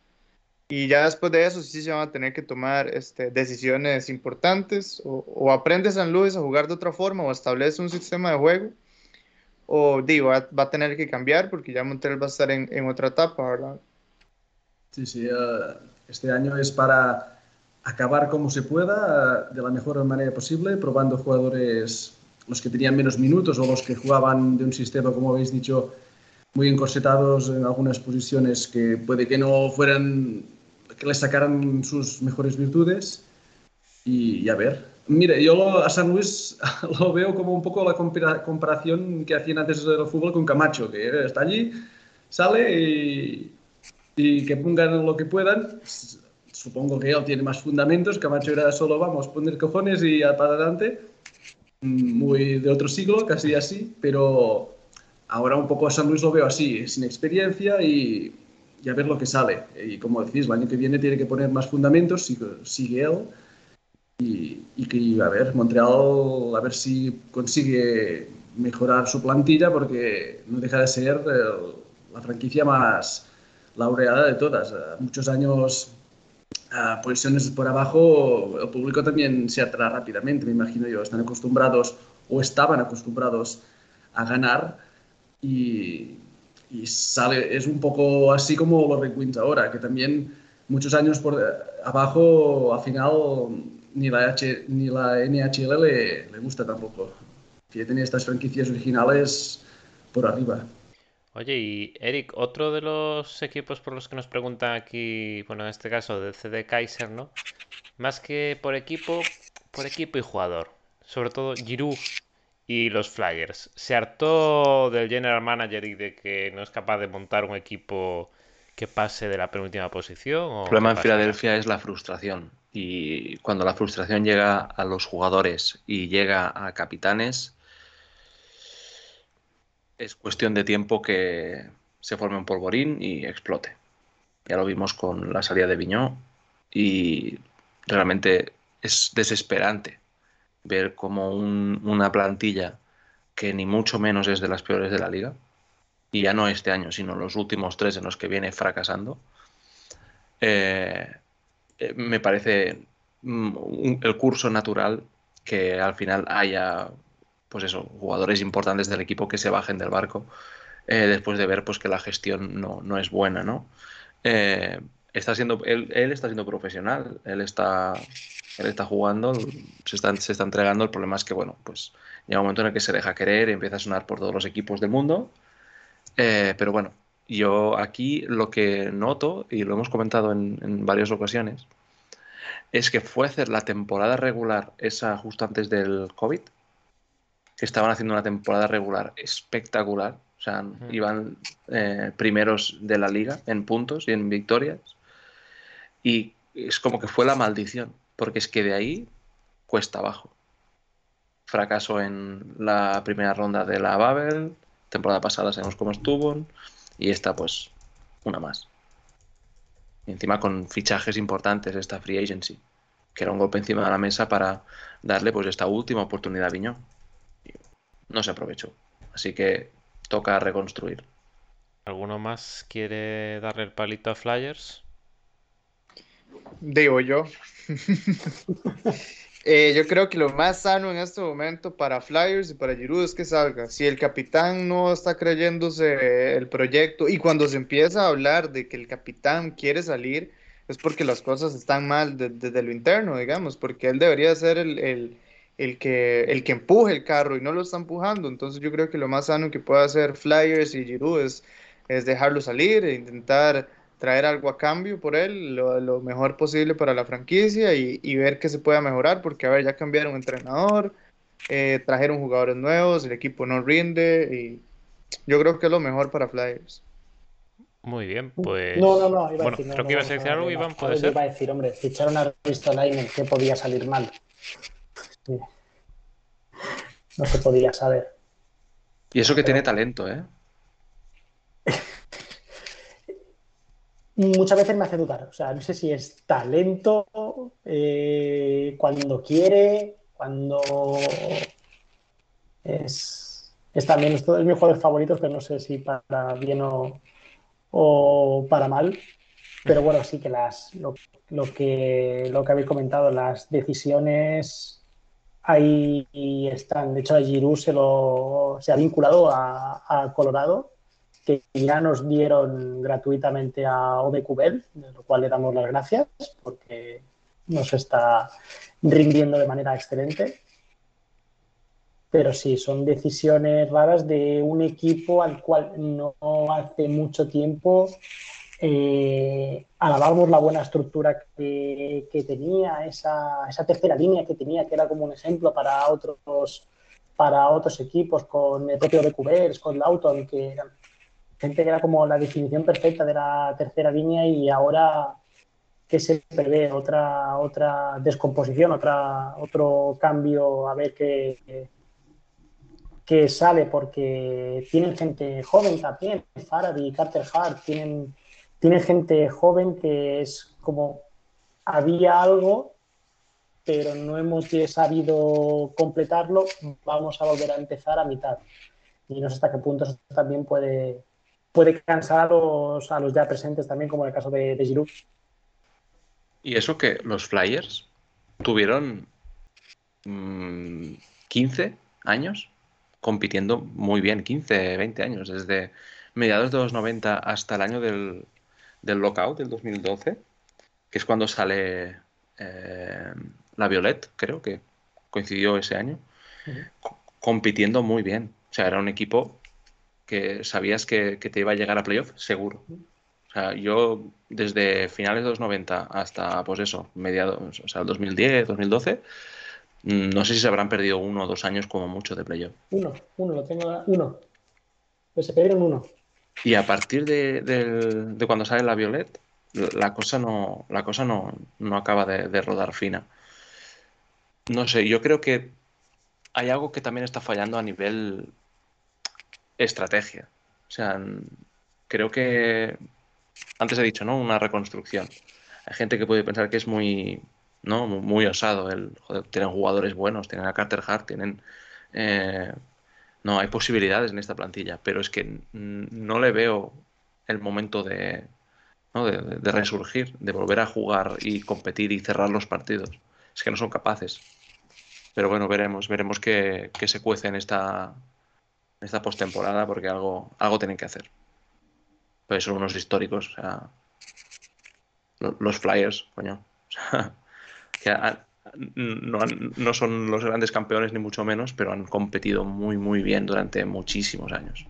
Y ya después de eso sí se van a tener que tomar este, decisiones importantes. O, o, aprende San Luis a jugar de otra forma o establece un sistema de juego. O digo, va, a tener que cambiar porque ya Montreal va a estar en, en otra etapa, ¿verdad? Sí, sí, uh, este año es para acabar como se pueda, uh, de la mejor manera posible, probando jugadores, los que tenían menos minutos o los que jugaban de un sistema, como habéis dicho, muy encorsetados en algunas posiciones que puede que no fueran, que les sacaran sus mejores virtudes. Y, y a ver, mire, yo a San Luis lo veo como un poco la comparación que hacían antes del fútbol con Camacho, que está allí, sale y que pongan lo que puedan. Supongo que él tiene más fundamentos. Camacho era solo vamos, poner cojones y para adelante. Muy de otro siglo, casi así, pero ahora un poco a San Luis lo veo así, sin experiencia y, y a ver lo que sale. Y como decís, el año que viene tiene que poner más fundamentos, sigue él. Y, y, que, a ver, Montreal, a ver si consigue mejorar su plantilla, porque no deja de ser el, la franquicia más, laureada de todas. muchos años a posiciones por abajo, el público también se atrae rápidamente, me imagino yo. Están acostumbrados o estaban acostumbrados a ganar y, y sale, es un poco así como los Red Wings ahora, que también muchos años por abajo, al final ni la, H, ni la NHL le, gusta tampoco. Que tenía estas franquicias originales por arriba. Oye, y Eric, otro de los equipos por los que nos preguntan aquí, bueno, en este caso del CD Kaiser, ¿no? Más que por equipo, por equipo y jugador. Sobre todo Giroud y los Flyers. ¿Se hartó del general manager y de que no es capaz de montar un equipo que pase de la penúltima posición? El problema en Filadelfia es la frustración. Y cuando la frustración llega a los jugadores y llega a capitanes, es cuestión de tiempo que se forme un polvorín y explote. Ya lo vimos con la salida de Viñó y realmente es desesperante ver como un, una plantilla que ni mucho menos es de las peores de la liga, y ya no este año, sino los últimos tres en los que viene fracasando, eh, eh me parece mm, el curso natural que al final haya pues eso, jugadores importantes del equipo que se bajen del barco eh, después de ver pues que la gestión no, no es buena, ¿no? Está siendo, él, él, está siendo profesional, él está, él está jugando, se está, se está entregando, el problema es que, bueno, pues llega un momento en el que se deja querer y empieza a sonar por todos los equipos del mundo, eh, pero bueno, yo aquí lo que noto, y lo hemos comentado en, en varias ocasiones, es que fue hacer la temporada regular, esa justo antes del COVID, que estaban haciendo una temporada regular espectacular. O sea, uh -huh. iban eh, primeros de la liga en puntos y en victorias. Y es como que fue la maldición, porque es que de ahí cuesta abajo. Fracaso en la primera ronda de la Babel, temporada pasada sabemos cómo estuvo, y esta pues una más. Y encima con fichajes importantes esta free agency, que era un golpe encima de la mesa para darle pues esta última oportunidad a Viñón no se aprovechó. Así que toca reconstruir. ¿Alguno más quiere darle el palito a Flyers? Digo yo. eh, yo creo que lo más sano en este momento para Flyers y para Giroud es que salga. Si el capitán no está creyéndose el proyecto y cuando se empieza a hablar de que el capitán quiere salir, es porque las cosas están mal desde de, de lo interno, digamos, porque él debería ser el, el el que, el que empuje el carro y no lo está empujando. Entonces yo creo que lo más sano que puede hacer Flyers y Giroud es, es dejarlo salir e intentar traer algo a cambio por él, lo, lo mejor posible para la franquicia y, y, ver que se pueda mejorar, porque a ver, ya cambiaron entrenador, eh, trajeron jugadores nuevos, el equipo no rinde y yo creo que es lo mejor para Flyers. Muy bien, pues. No, no, no. bueno, Iba a decir, no, creo no, que ibas a no, decir no, algo, no, Iván, no, puede ser. Iba a decir, hombre, ficharon a Ristolainen, ¿qué podía salir mal? Sí. No se podía saber. Y eso que tiene talento, ¿eh? Muchas veces me hace dudar. O sea, no sé si es talento, eh, cuando quiere, cuando es, es también es de mis jugadores favoritos, pero no sé si para bien o, o para mal. Pero bueno, sí que las lo, lo que lo que habéis comentado, las decisiones ahí están. De hecho, a Giroud se lo se ha vinculado a Colorado que ya nos dieron gratuitamente a ODQBEL, de lo cual le damos las gracias porque nos está rindiendo de manera excelente. Pero sí, son decisiones raras de un equipo al cual no hace mucho tiempo eh, alabamos la buena estructura que, tenía, esa, esa, tercera línea que tenía, que era como un ejemplo para otros, para otros equipos, con el propio ODQBEL, con Lawton, que eran gente que era como la definición perfecta de la tercera línea y ahora que se prevé otra otra descomposición, otra otro cambio a ver qué, qué sale porque tienen gente joven también, Faraday, Carter Hart, tienen tienen gente joven que es como había algo pero no hemos sabido completarlo, vamos a volver a empezar a mitad. Y no sé hasta qué punto eso también puede, puede cansar a los, a los ya presentes también, como en el caso de, de Giroud. Y eso que los Flyers tuvieron mmm, 15 años compitiendo muy bien, 15, 20 años, desde mediados de los 90 hasta el año del, del lockout, del 2012, que es cuando sale eh, la Violet, creo que coincidió ese año, uh -huh. compitiendo muy bien. O sea, era un equipo que sabías que, que, te iba a llegar a playoff seguro. O sea, yo desde finales de los 90 hasta, pues eso, mediados, o sea, el 2010, 2012, no sé si se habrán perdido uno o dos años como mucho de playoff. Uno, uno, lo tengo, uno. Pues se perdieron uno. Y a partir de, de, de, cuando sale la Violet, la cosa no, la cosa no, no acaba de, de rodar fina. No sé, yo creo que hay algo que también está fallando a nivel estrategia. O sea, creo que antes he dicho, ¿no? Una reconstrucción. Hay gente que puede pensar que es muy, ¿no? Muy osado. El, joder, tienen jugadores buenos, tienen a Carter Hart, tienen. Eh, no, hay posibilidades en esta plantilla, pero es que no le veo el momento de, ¿no? de, de resurgir, de volver a jugar y competir y cerrar los partidos. Es que no son capaces. Pero bueno, veremos, veremos qué, qué se cuece en esta, esta postemporada porque algo, algo tienen que hacer. Pues son unos históricos, o sea, los Flyers, coño. O sea, que no, no, son los grandes campeones ni mucho menos, pero han competido muy, muy bien durante muchísimos años.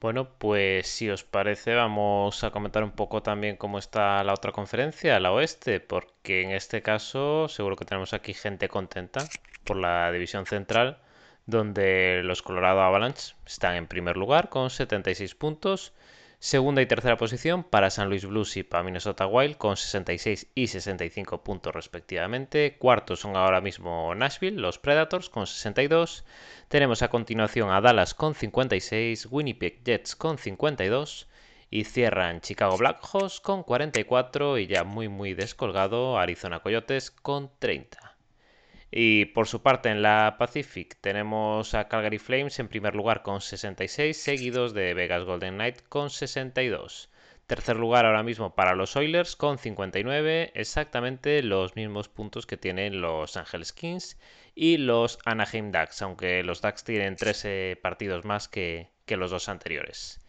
Bueno, pues si os parece vamos a comentar un poco también cómo está la otra conferencia, la oeste, porque en este caso seguro que tenemos aquí gente contenta por la división central donde los Colorado Avalanche están en primer lugar con 76 puntos. Segunda y tercera posición para San Luis Blues y para Minnesota Wild con 66 y 65 puntos respectivamente. Cuartos son ahora mismo Nashville, los Predators con 62. Tenemos a continuación a Dallas con 56, Winnipeg Jets con 52 y cierran Chicago Blackhawks con 44 y ya muy muy descolgado Arizona Coyotes con 30. Y por su parte en la Pacific tenemos a Calgary Flames en primer lugar con 66, seguidos de Vegas Golden Knight con 62. Tercer lugar ahora mismo para los Oilers con 59, exactamente los mismos puntos que tienen los Angeles Kings y los Anaheim Ducks, aunque los Ducks tienen 13 partidos más que, que los dos anteriores.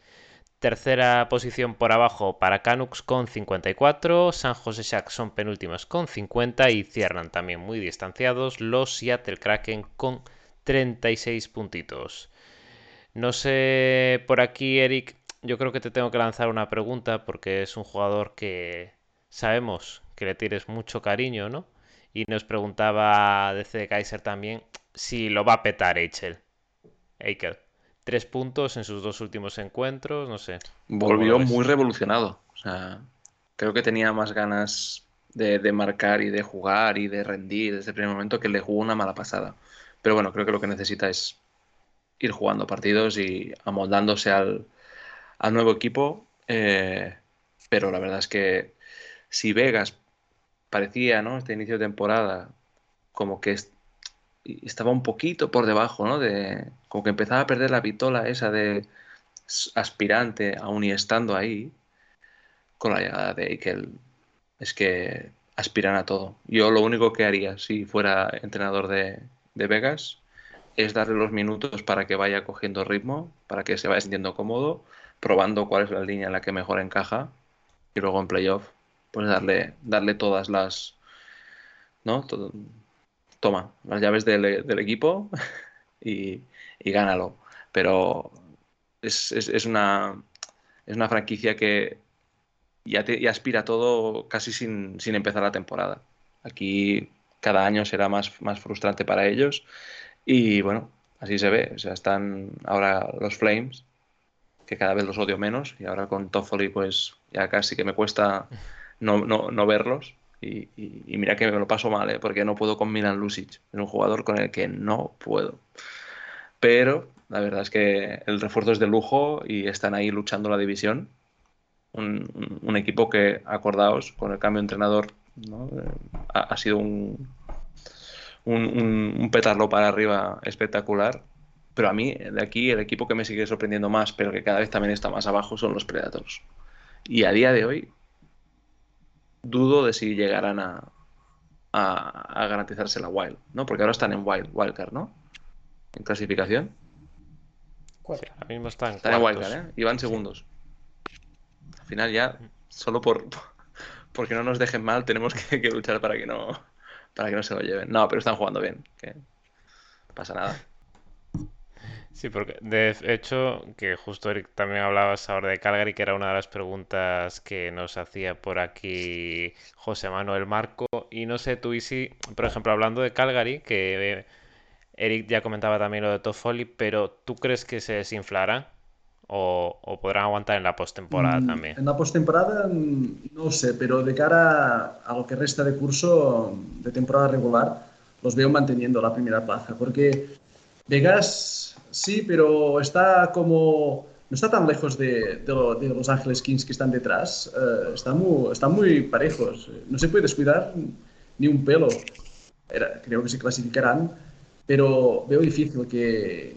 Tercera posición por abajo para Canucks con 54, San Jose Sharks son penúltimos con 50 y cierran también muy distanciados los Seattle Kraken con 36 puntitos. No sé, por aquí Eric, yo creo que te tengo que lanzar una pregunta porque es un jugador que sabemos que le tienes mucho cariño, ¿no? Y nos preguntaba DC Kaiser también si lo va a petar Eichel. Eichel. Tres puntos en sus dos últimos encuentros, no sé. Volvió muy revolucionado. O sea, creo que tenía más ganas de, de, marcar y de jugar y de rendir desde el primer momento que le jugó una mala pasada. Pero bueno, creo que lo que necesita es ir jugando partidos y amoldándose al, al nuevo equipo. Eh, pero la verdad es que si Vegas parecía, ¿no? Este inicio de temporada, como que estaba un poquito por debajo, ¿no? De, como que empezaba a perder la pitola esa de aspirante, aún y estando ahí, con la llegada de Eichel, es que aspiran a todo. Yo lo único que haría si fuera entrenador de, de Vegas es darle los minutos para que vaya cogiendo ritmo, para que se vaya sintiendo cómodo, probando cuál es la línea en la que mejor encaja y luego en playoff pues darle, darle todas las, ¿no? Toma, las llaves del, equipo y, gánalo. Pero es, una, es una franquicia que ya, aspira todo casi sin, empezar la temporada. Aquí cada año será más, más frustrante para ellos y bueno, así se ve. O sea, están ahora los Flames, que cada vez los odio menos y ahora con Toffoli pues ya casi que me cuesta no, no, no verlos. Y, mira que me lo paso mal, ¿eh? porque no puedo con Milan Lucic. Es un jugador con el que no puedo. Pero la verdad es que el refuerzo es de lujo y están ahí luchando la división. Un, equipo que, acordaos, con el cambio de entrenador, eh, ha, sido un, un, un petarlo para arriba espectacular. Pero a mí, de aquí, el equipo que me sigue sorprendiendo más, pero que cada vez también está más abajo, son los Predators. Y a día de hoy, dudo de si llegarán a, a, garantizarse la Wild, ¿no? Porque ahora están en Wild, Wildcard, ¿no? En clasificación. ahora mismo están, están en Wildcard, ¿eh? Y van segundos. Al final ya, solo por porque no nos dejen mal, tenemos que, luchar para que no para que no se lo lleven. No, pero están jugando bien, que no pasa nada. Sí, porque de hecho, que justo Eric también hablabas ahora de Calgary, que era una de las preguntas que nos hacía por aquí José Manuel Marco. Y no sé, tú y si, por ejemplo, hablando de Calgary, que Eric ya comentaba también lo de Toffoli, pero ¿tú crees que se desinflará? O, podrán aguantar en la postemporada mm, también? En la postemporada mm, no sé, pero de cara a lo que resta de curso de temporada regular, los veo manteniendo la primera plaza, porque Vegas Sí, pero está como... No está tan lejos de, de, Los Ángeles Kings que están detrás. Uh, están, muy, están muy parejos. No se puede descuidar ni un pelo. Era, creo que se clasificarán, pero veo difícil que,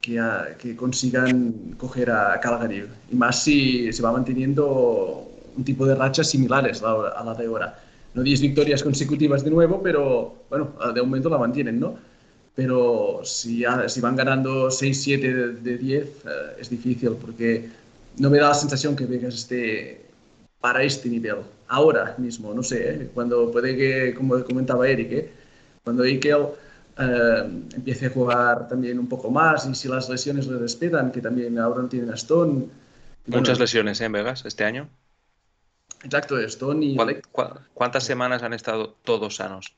que, que, consigan coger a Calgary. Y más si se va manteniendo un tipo de rachas similares a la, a la de ahora. No 10 victorias consecutivas de nuevo, pero bueno, de momento la mantienen, ¿no? Pero si, si van ganando 6-7 de, 10 eh, es difícil porque no me da la sensación que Vegas esté para este nivel. Ahora mismo, no sé, ¿eh? cuando puede que, como comentaba Eric, ¿eh? cuando Ikel empiece a jugar también un poco más y si las lesiones le respetan, que también ahora no tienen a Stone. Muchas lesiones en Vegas este año. Exacto, Stone y... ¿Cuántas semanas han estado todos sanos?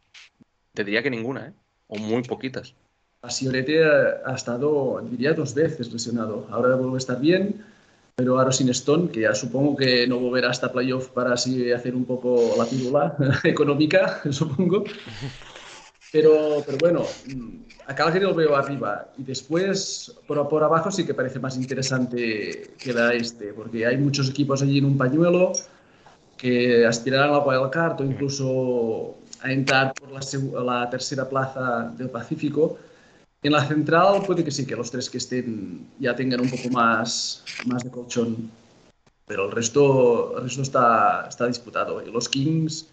Te diría que ninguna, ¿eh? O muy poquitas. Siorete ha estado, diría, dos veces lesionado. Ahora vuelve a estar bien, pero ahora sin Stone, que ya supongo que no volverá hasta playoff para así hacer un poco la pílula económica, supongo. Pero, pero bueno, a Calgary lo veo arriba. Y después, por, por abajo sí que parece más interesante que la este, porque hay muchos equipos allí en un pañuelo que aspirarán a la wildcard o incluso a entrar por la, tercera plaza del Pacífico. En la central puede que sí, que los tres que estén ya tengan un poco más, más de colchón, pero el resto, el resto está, está disputado. Y los Kings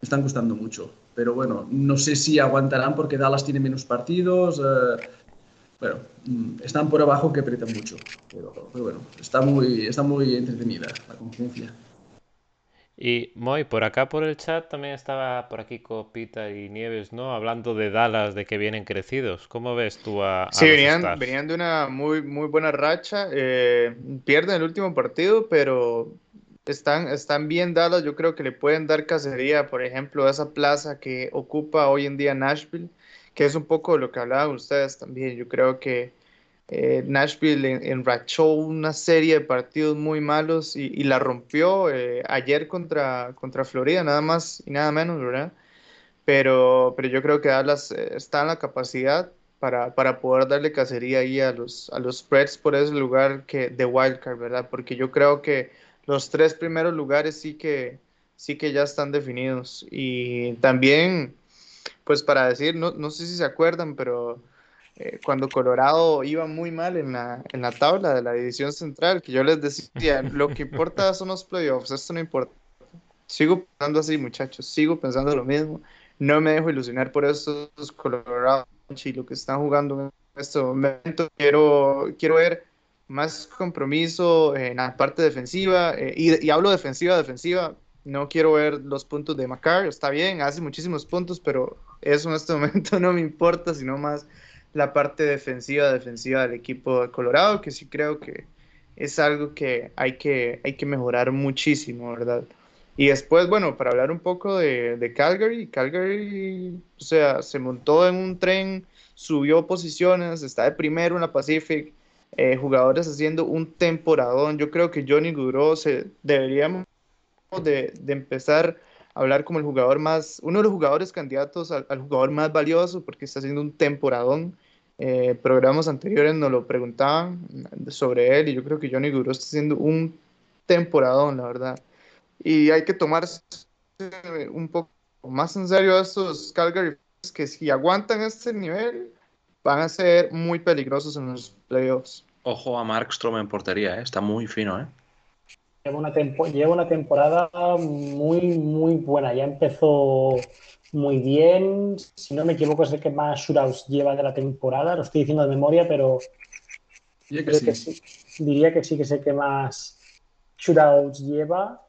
están costando mucho, pero bueno, no sé si aguantarán porque Dallas tiene menos partidos. Eh, bueno, mm, están por abajo que apretan mucho, pero, pero, bueno, está muy, está muy entretenida la conferencia. Y Moy, por acá por el chat también estaba por aquí Copita y Nieves, ¿no? Hablando de Dallas, de que vienen crecidos. ¿Cómo ves tú a, Sí, venían, venían, de una muy, muy buena racha. Eh, pierden el último partido, pero están, están bien Dallas. Yo creo que le pueden dar cacería, por ejemplo, a esa plaza que ocupa hoy en día Nashville, que es un poco lo que hablaban ustedes también. Yo creo que Eh, Nashville enrachó una serie de partidos muy malos y, la rompió eh, ayer contra, contra Florida, nada más y nada menos, ¿verdad? Pero, pero yo creo que Dallas eh, está en la capacidad para, para, poder darle cacería ahí a los, a los spreads por ese lugar que, de wildcard, ¿verdad? Porque yo creo que los tres primeros lugares sí que, sí que ya están definidos. Y también, pues para decir, no, no sé si se acuerdan, pero eh, cuando Colorado iba muy mal en la, en la tabla de la división central, que yo les decía, lo que importa son los playoffs, esto no importa. Sigo pensando así, muchachos, sigo pensando lo mismo. No me dejo ilusionar por estos Colorado y lo que están jugando en este momento. Quiero, quiero ver más compromiso en la parte defensiva, eh, y, y, hablo defensiva, defensiva, no quiero ver los puntos de Macar, está bien, hace muchísimos puntos, pero eso en este momento no me importa, sino más la parte defensiva, defensiva del equipo de Colorado, que sí creo que es algo que hay que, hay que mejorar muchísimo, ¿verdad? Y después, bueno, para hablar un poco de, Calgary, Calgary, o sea, se montó en un tren, subió posiciones, está de primero en la Pacific, eh, jugadores haciendo un temporadón. Yo creo que Johnny Gudro se deberíamos de, de empezar hablar como el jugador más, uno de los jugadores candidatos al, jugador más valioso porque está haciendo un temporadón. Eh, programas anteriores nos lo preguntaban sobre él y yo creo que Johnny Guro está haciendo un temporadón, la verdad. Y hay que tomarse un poco más en serio a estos Calgary que si aguantan este nivel van a ser muy peligrosos en los playoffs. Ojo a Markstrom en portería, ¿eh? está muy fino. ¿eh? Lleva una, lleva una temporada muy, muy buena. Ya empezó muy bien. Si no me equivoco, es el que más shootouts lleva de la temporada. Lo estoy diciendo de memoria, pero diría que, sí. diría que sí que es el que más shootouts lleva.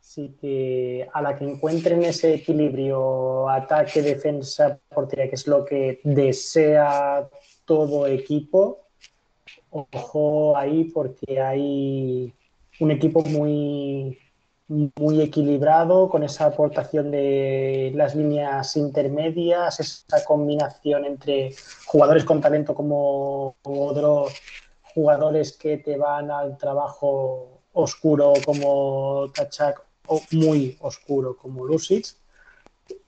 Así que a la que encuentren ese equilibrio ataque, defensa, portería, que es lo que desea todo equipo, ojo ahí porque hay un equipo muy, muy equilibrado, con esa aportación de las líneas intermedias, esa combinación entre jugadores con talento como otros jugadores que te van al trabajo oscuro como Tachak o muy oscuro como Lucic.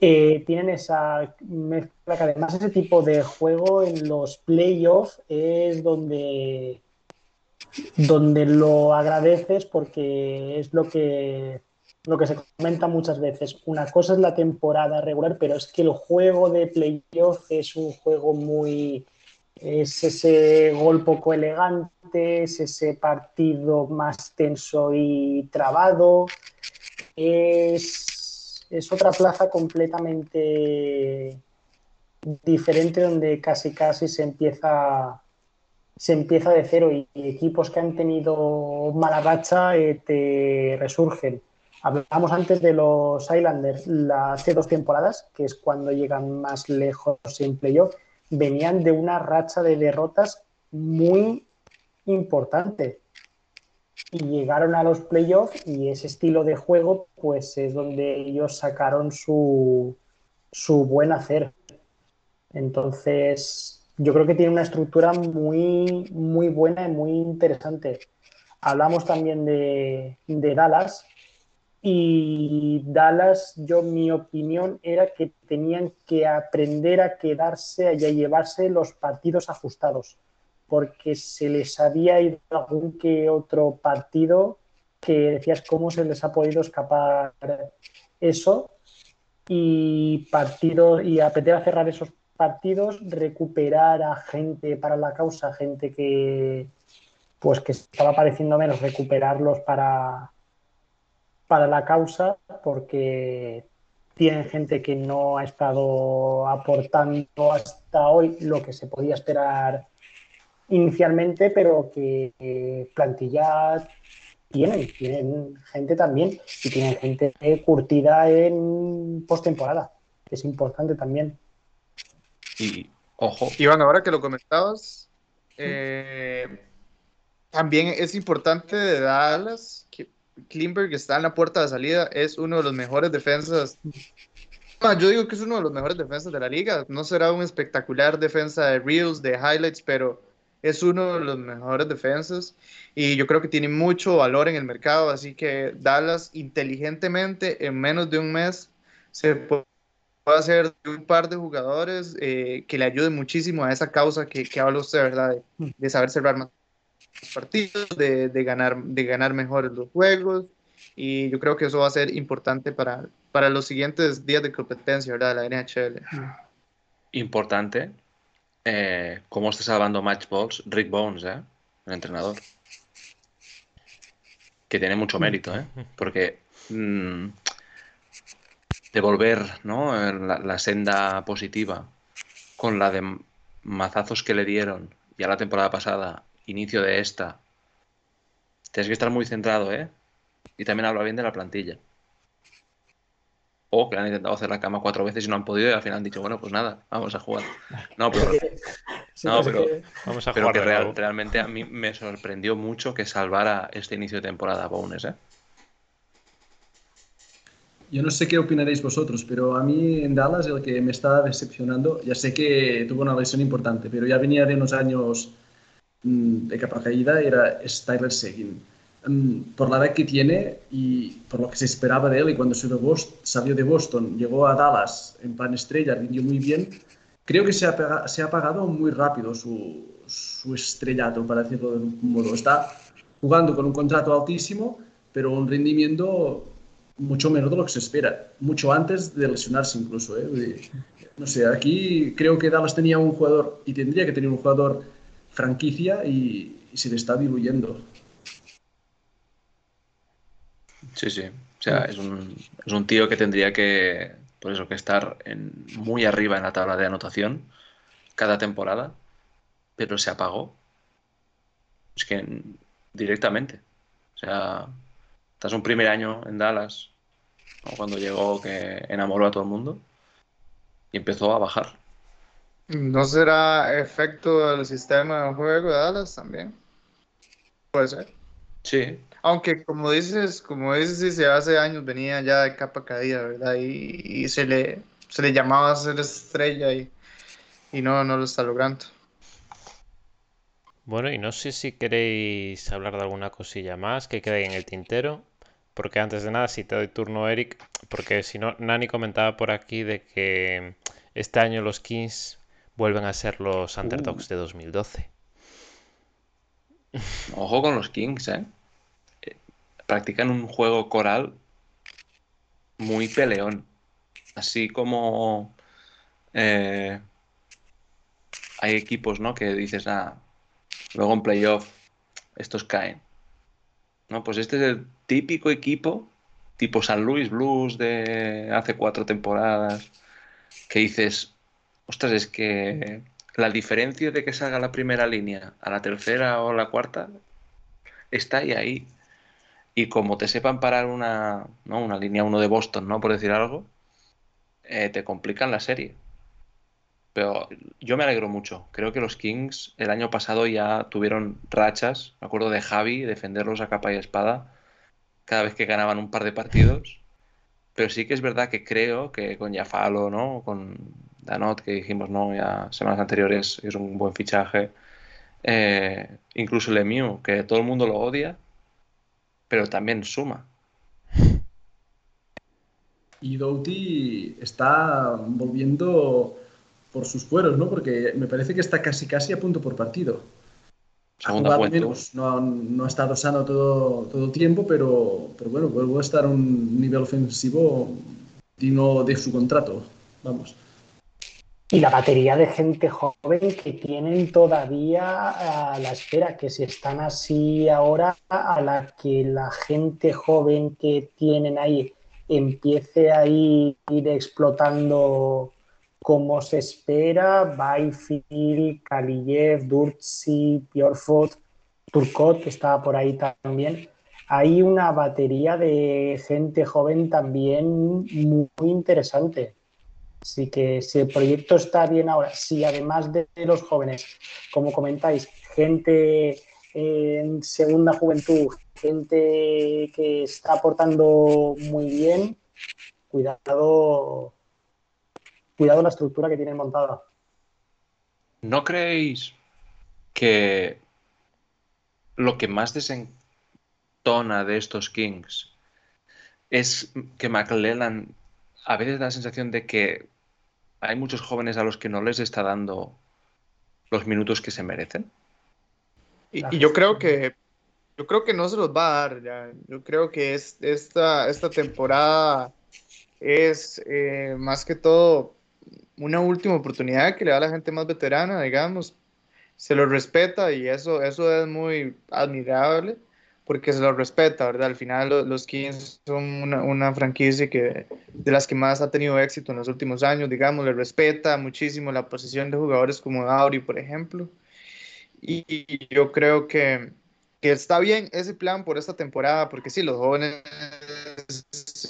Eh, tienen esa mezcla que además ese tipo de juego en los playoffs es donde donde lo agradeces porque es lo que, lo que se comenta muchas veces. Una cosa es la temporada regular, pero es que el juego de playoff es un juego muy... Es ese gol poco elegante, es ese partido más tenso y trabado. Es, es otra plaza completamente diferente donde casi casi se empieza se empieza de cero y, equipos que han tenido mala racha eh, te resurgen. Hablamos antes de los Islanders hace dos temporadas, que es cuando llegan más lejos en playoff, venían de una racha de derrotas muy importante. Y llegaron a los playoffs y ese estilo de juego, pues es donde ellos sacaron su, su buen hacer. Entonces, yo creo que tiene una estructura muy, muy buena y muy interesante. Hablamos también de, Dallas y Dallas, yo mi opinión era que tenían que aprender a quedarse y a llevarse los partidos ajustados, porque se les había ido algún que otro partido que decías cómo se les ha podido escapar eso y partidos y aprender a cerrar esos partidos, recuperar a gente para la causa, gente que pues que estaba pareciendo menos, recuperarlos para, para la causa, porque tienen gente que no ha estado aportando hasta hoy lo que se podía esperar inicialmente, pero que plantilla tienen, tienen gente también y tienen gente curtida en postemporada, que es importante también. Y ojo. Iván, ahora que lo comentabas, eh, también es importante de Dallas que Klimberg está en la puerta de salida, es uno de los mejores defensas. yo digo que es uno de los mejores defensas de la liga. No será un espectacular defensa de reels, de highlights, pero es uno de los mejores defensas y yo creo que tiene mucho valor en el mercado, así que Dallas inteligentemente en menos de un mes se puede hacer un par de jugadores eh, que le ayuden muchísimo a esa causa que, que habla usted, ¿verdad? De, saber cerrar más partidos, de, de, ganar, de ganar mejor los juegos y yo creo que eso va a ser importante para, para los siguientes días de competencia, ¿verdad? De la NHL. Importante. Eh, ¿Cómo está salvando Matchbox Rick Bones, eh? el entrenador? Que tiene mucho mérito, ¿eh? Porque mmm, devolver ¿no? la, la, senda positiva con la de mazazos que le dieron ya la temporada pasada, inicio de esta. Tienes que estar muy centrado, ¿eh? Y también habla bien de la plantilla. O que han intentado hacer la cama cuatro veces y no han podido y al final han dicho, bueno, pues nada, vamos a jugar. No, pero, no, pero, Vamos a pero jugar que de real- realmente a mí me sorprendió mucho que salvara este inicio de temporada Bones, ¿eh? Yo no sé qué opinaréis vosotros, pero a mí en Dallas el que me está decepcionando, ya sé que tuvo una lesión importante, pero ya venía de unos años mm, de capa caída, era Tyler Seguin. Mm, por la edad que tiene y por lo que se esperaba de él, y cuando salió de Boston, llegó a Dallas en plan estrella, rindió muy bien, creo que se ha, pega- muy rápido su, su estrellato, para decirlo de algún modo. Está jugando con un contrato altísimo, pero un rendimiento mucho menos de lo que se espera, mucho antes de lesionarse incluso. ¿eh? No sé, aquí creo que Dallas tenía un jugador y tendría que tener un jugador franquicia y, se le está diluyendo. Sí, sí. O sea, es un, es un tío que tendría que, por eso, que estar en, muy arriba en la tabla de anotación cada temporada, pero se apagó. Es que directamente. O sea, tras un primer año en Dallas, ¿no? cuando llegó que enamoró a todo el mundo, y empezó a bajar. ¿No será efecto del sistema de juego de Dallas también? Puede ser. Sí, Aunque como dices, como dices, sí, hace años venía ya de capa caída, ¿verdad? Y, y se le, se le llamaba a ser estrella y, y no, no lo está logrando. Bueno, y no sé si queréis hablar de alguna cosilla más que quede ahí en el tintero, porque antes de nada, si te doy turno, Eric, porque si no, Nani comentaba por aquí de que este año los Kings vuelven a ser los Underdogs de 2012. Ojo con los Kings, ¿eh? Eh, Practican un juego coral muy peleón. Así como eh, hay equipos, ¿no? Que dices, ah, luego en playoff estos caen. No, pues este es el típico equipo, tipo San Luis Blues de hace cuatro temporadas, que dices, ostras, es que la diferencia de que salga la primera línea a la tercera o la cuarta está ahí ahí. Y como te sepan parar una, ¿no? una línea 1 de Boston, ¿no? Por decir algo, eh, te complican la serie. Pero yo me alegro mucho. Creo que los Kings el año pasado ya tuvieron rachas. Me acuerdo de Javi defenderlos a capa y espada cada vez que ganaban un par de partidos. Pero sí que es verdad que creo que con Jafalo, ¿no? Con Danot, que dijimos, no, ya semanas anteriores es un buen fichaje. Eh, incluso Lemieux, que todo el mundo lo odia, pero también suma. Y Doughty está volviendo por sus fueros, ¿no? Porque me parece que está casi casi a punto por partido. Segunda menos, no, ha- no ha estado sano todo, todo el tiempo, pero, pero bueno, vuelvo a estar a un nivel ofensivo digno de su contrato. Vamos. Y la batería de gente joven que tienen todavía a la espera, que si están así ahora, a la que la gente joven que tienen ahí empiece a ir, ir explotando como se espera, Byfield, Kaliyev, Durtsi, Bjorfot, Turcot, que estaba por ahí también. Hay una batería de gente joven también muy interesante. Así que si el proyecto está bien ahora, si además de los jóvenes, como comentáis, gente en segunda juventud, gente que está aportando muy bien, cuidado, cuidado la estructura que tienen montada. ¿No creéis que lo que más desentona de estos Kings es que McLellan a veces da la sensación de que hay muchos jóvenes a los que no les está dando los minutos que se merecen. Y, y yo creo que yo creo que no se los va a dar ya. Yo creo que es, esta, esta temporada es eh, más que todo una última oportunidad que le da a la gente más veterana, digamos. Se lo respeta y eso, eso es muy admirable porque se lo respeta, ¿verdad? Al final los, Kings son una, franquicia que, de las que más ha tenido éxito en los últimos años, digamos, le respeta muchísimo la posición de jugadores como Dauri, por ejemplo. Y yo creo que, que está bien ese plan por esta temporada, porque sí, los jóvenes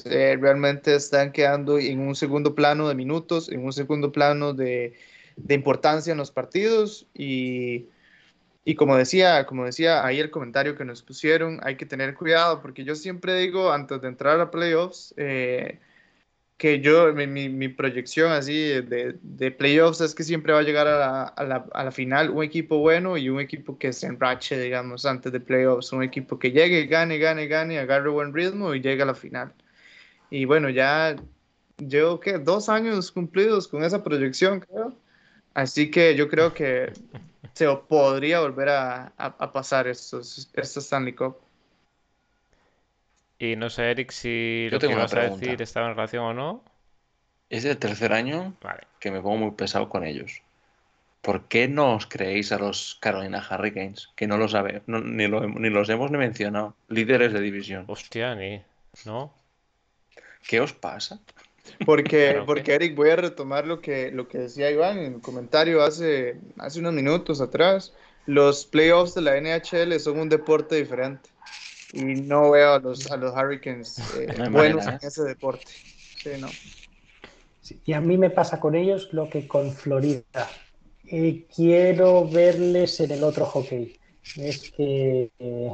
eh, realmente están quedando en un segundo plano de minutos, en un segundo plano de, importancia en los partidos. Y, y, como decía, como decía ahí el comentario que nos pusieron, hay que tener cuidado porque yo siempre digo antes de entrar a playoffs, eh, que yo, mi, proyección así de, de, playoffs es que siempre va a llegar a la, a, la, a la, final un equipo bueno y un equipo que se enrache, digamos, antes de playoffs. Un equipo que llegue, gane, gane, gane, agarre buen ritmo y llegue a la final. Y bueno, ya llevo que dos años cumplidos con esa proyección, creo. Así que yo creo que se podría volver a, a pasar estos, estos Stanley Cup. Y no sé, Eric, si Yo lo que vas a decir estaba en relación o no. Es el tercer año vale. que me pongo muy pesado con ellos. ¿Por qué no os creéis a los Carolina Hurricanes? Que no lo sabe, no, ni, lo, ni, los hemos ni mencionado. Líderes de división. Hostia, ni. ¿No? ¿Qué os pasa? Porque, porque Eric, voy a retomar lo que, lo que decía Iván en el comentario hace, hace unos minutos atrás. Los playoffs de la NHL son un deporte diferente y no veo a los, a los Hurricanes eh, no buenos en ese deporte. Sí, no. Sí, y a mí me pasa con ellos lo que con Florida. Eh, quiero verles en el otro hockey. Es que eh,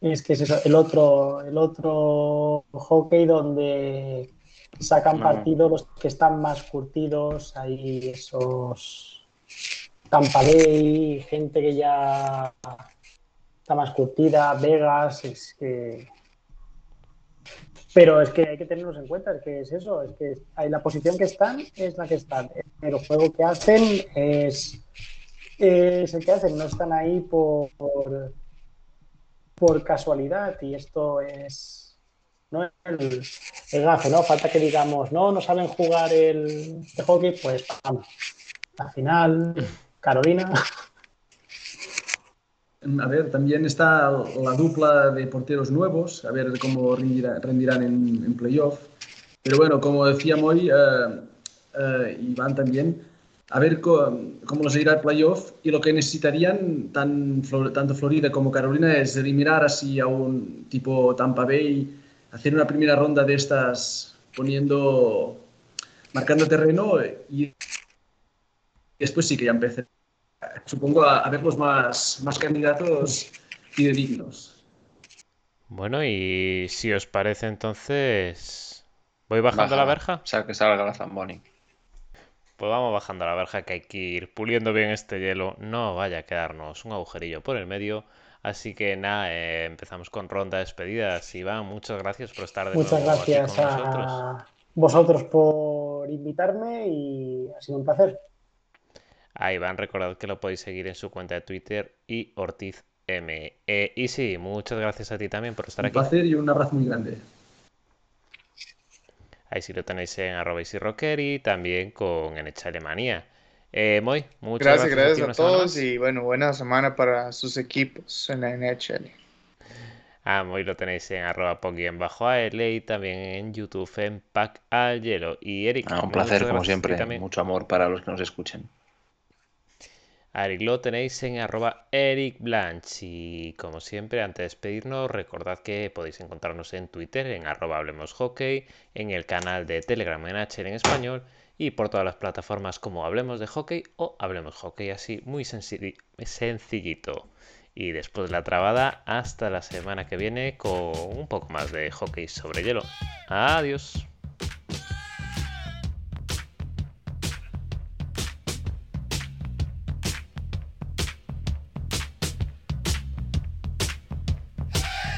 es que es eso, el otro, el otro hockey donde sacan partido los que están más curtidos, hay esos Tampa Bay, gente que ya está más curtida, Vegas, es que... Pero es que hay que tenerlos en cuenta, es que es eso, es que hay la posición que están es la que están. El juego que hacen es, es el que hacen, no están ahí por, por, casualidad y esto es ¿no? el, el gafe, ¿no? Falta que digamos, no, no saben jugar el, el hockey, pues vamos. La final, Carolina. A ver, también está la dupla de porteros nuevos, a ver cómo rendirá, rendirán en, en, playoff. Pero bueno, como decía Moy, uh, uh, Iván también, a ver cómo, cómo les irá el playoff y lo que necesitarían tan, tanto Florida como Carolina es eliminar así a un tipo Tampa Bay, hacer una primera ronda de estas poniendo, marcando terreno y después sí que ya empecé supongo, a, a verlos más, más candidatos fidedignos. Bueno, y si os parece entonces, ¿voy bajando Baja, la verja? O sea, que salga la Zamboni. Pues vamos bajando la verja, que hay que ir puliendo bien este hielo. No vaya a quedarnos un agujerillo por el medio. Así que nada, eh, empezamos con ronda de despedidas. Iván, muchas gracias por estar de muchas nuevo gracias aquí con a nosotros. vosotros por invitarme y ha sido un placer. A Iván, recordad que lo podéis seguir en su cuenta de Twitter y Ortiz M. Eh, y sí, muchas gracias a ti también por estar un aquí. Un placer y un abrazo muy grande. Ahí sí lo tenéis en arroba rocker y también con NH Alemania. Eh, Moy, muchas gracias. gracias, Gracias a, a todos y bueno, buena semana para sus equipos en la NHL. Ah, Moy lo tenéis en arroba bajo AL y también en YouTube en Pack al Hielo. Y Eric, ah, un placer como siempre, mucho amor para los que nos escuchen. A Eric lo tenéis en arroba Eric Blanch. Y como siempre, antes de despedirnos, recordad que podéis encontrarnos en Twitter en arroba Hablemos Hockey, en el canal de Telegram en en español y por todas las plataformas como Hablemos de Hockey o Hablemos Hockey, así muy sencillito. Y después de la trabada, hasta la semana que viene con un poco más de hockey sobre hielo. Adiós.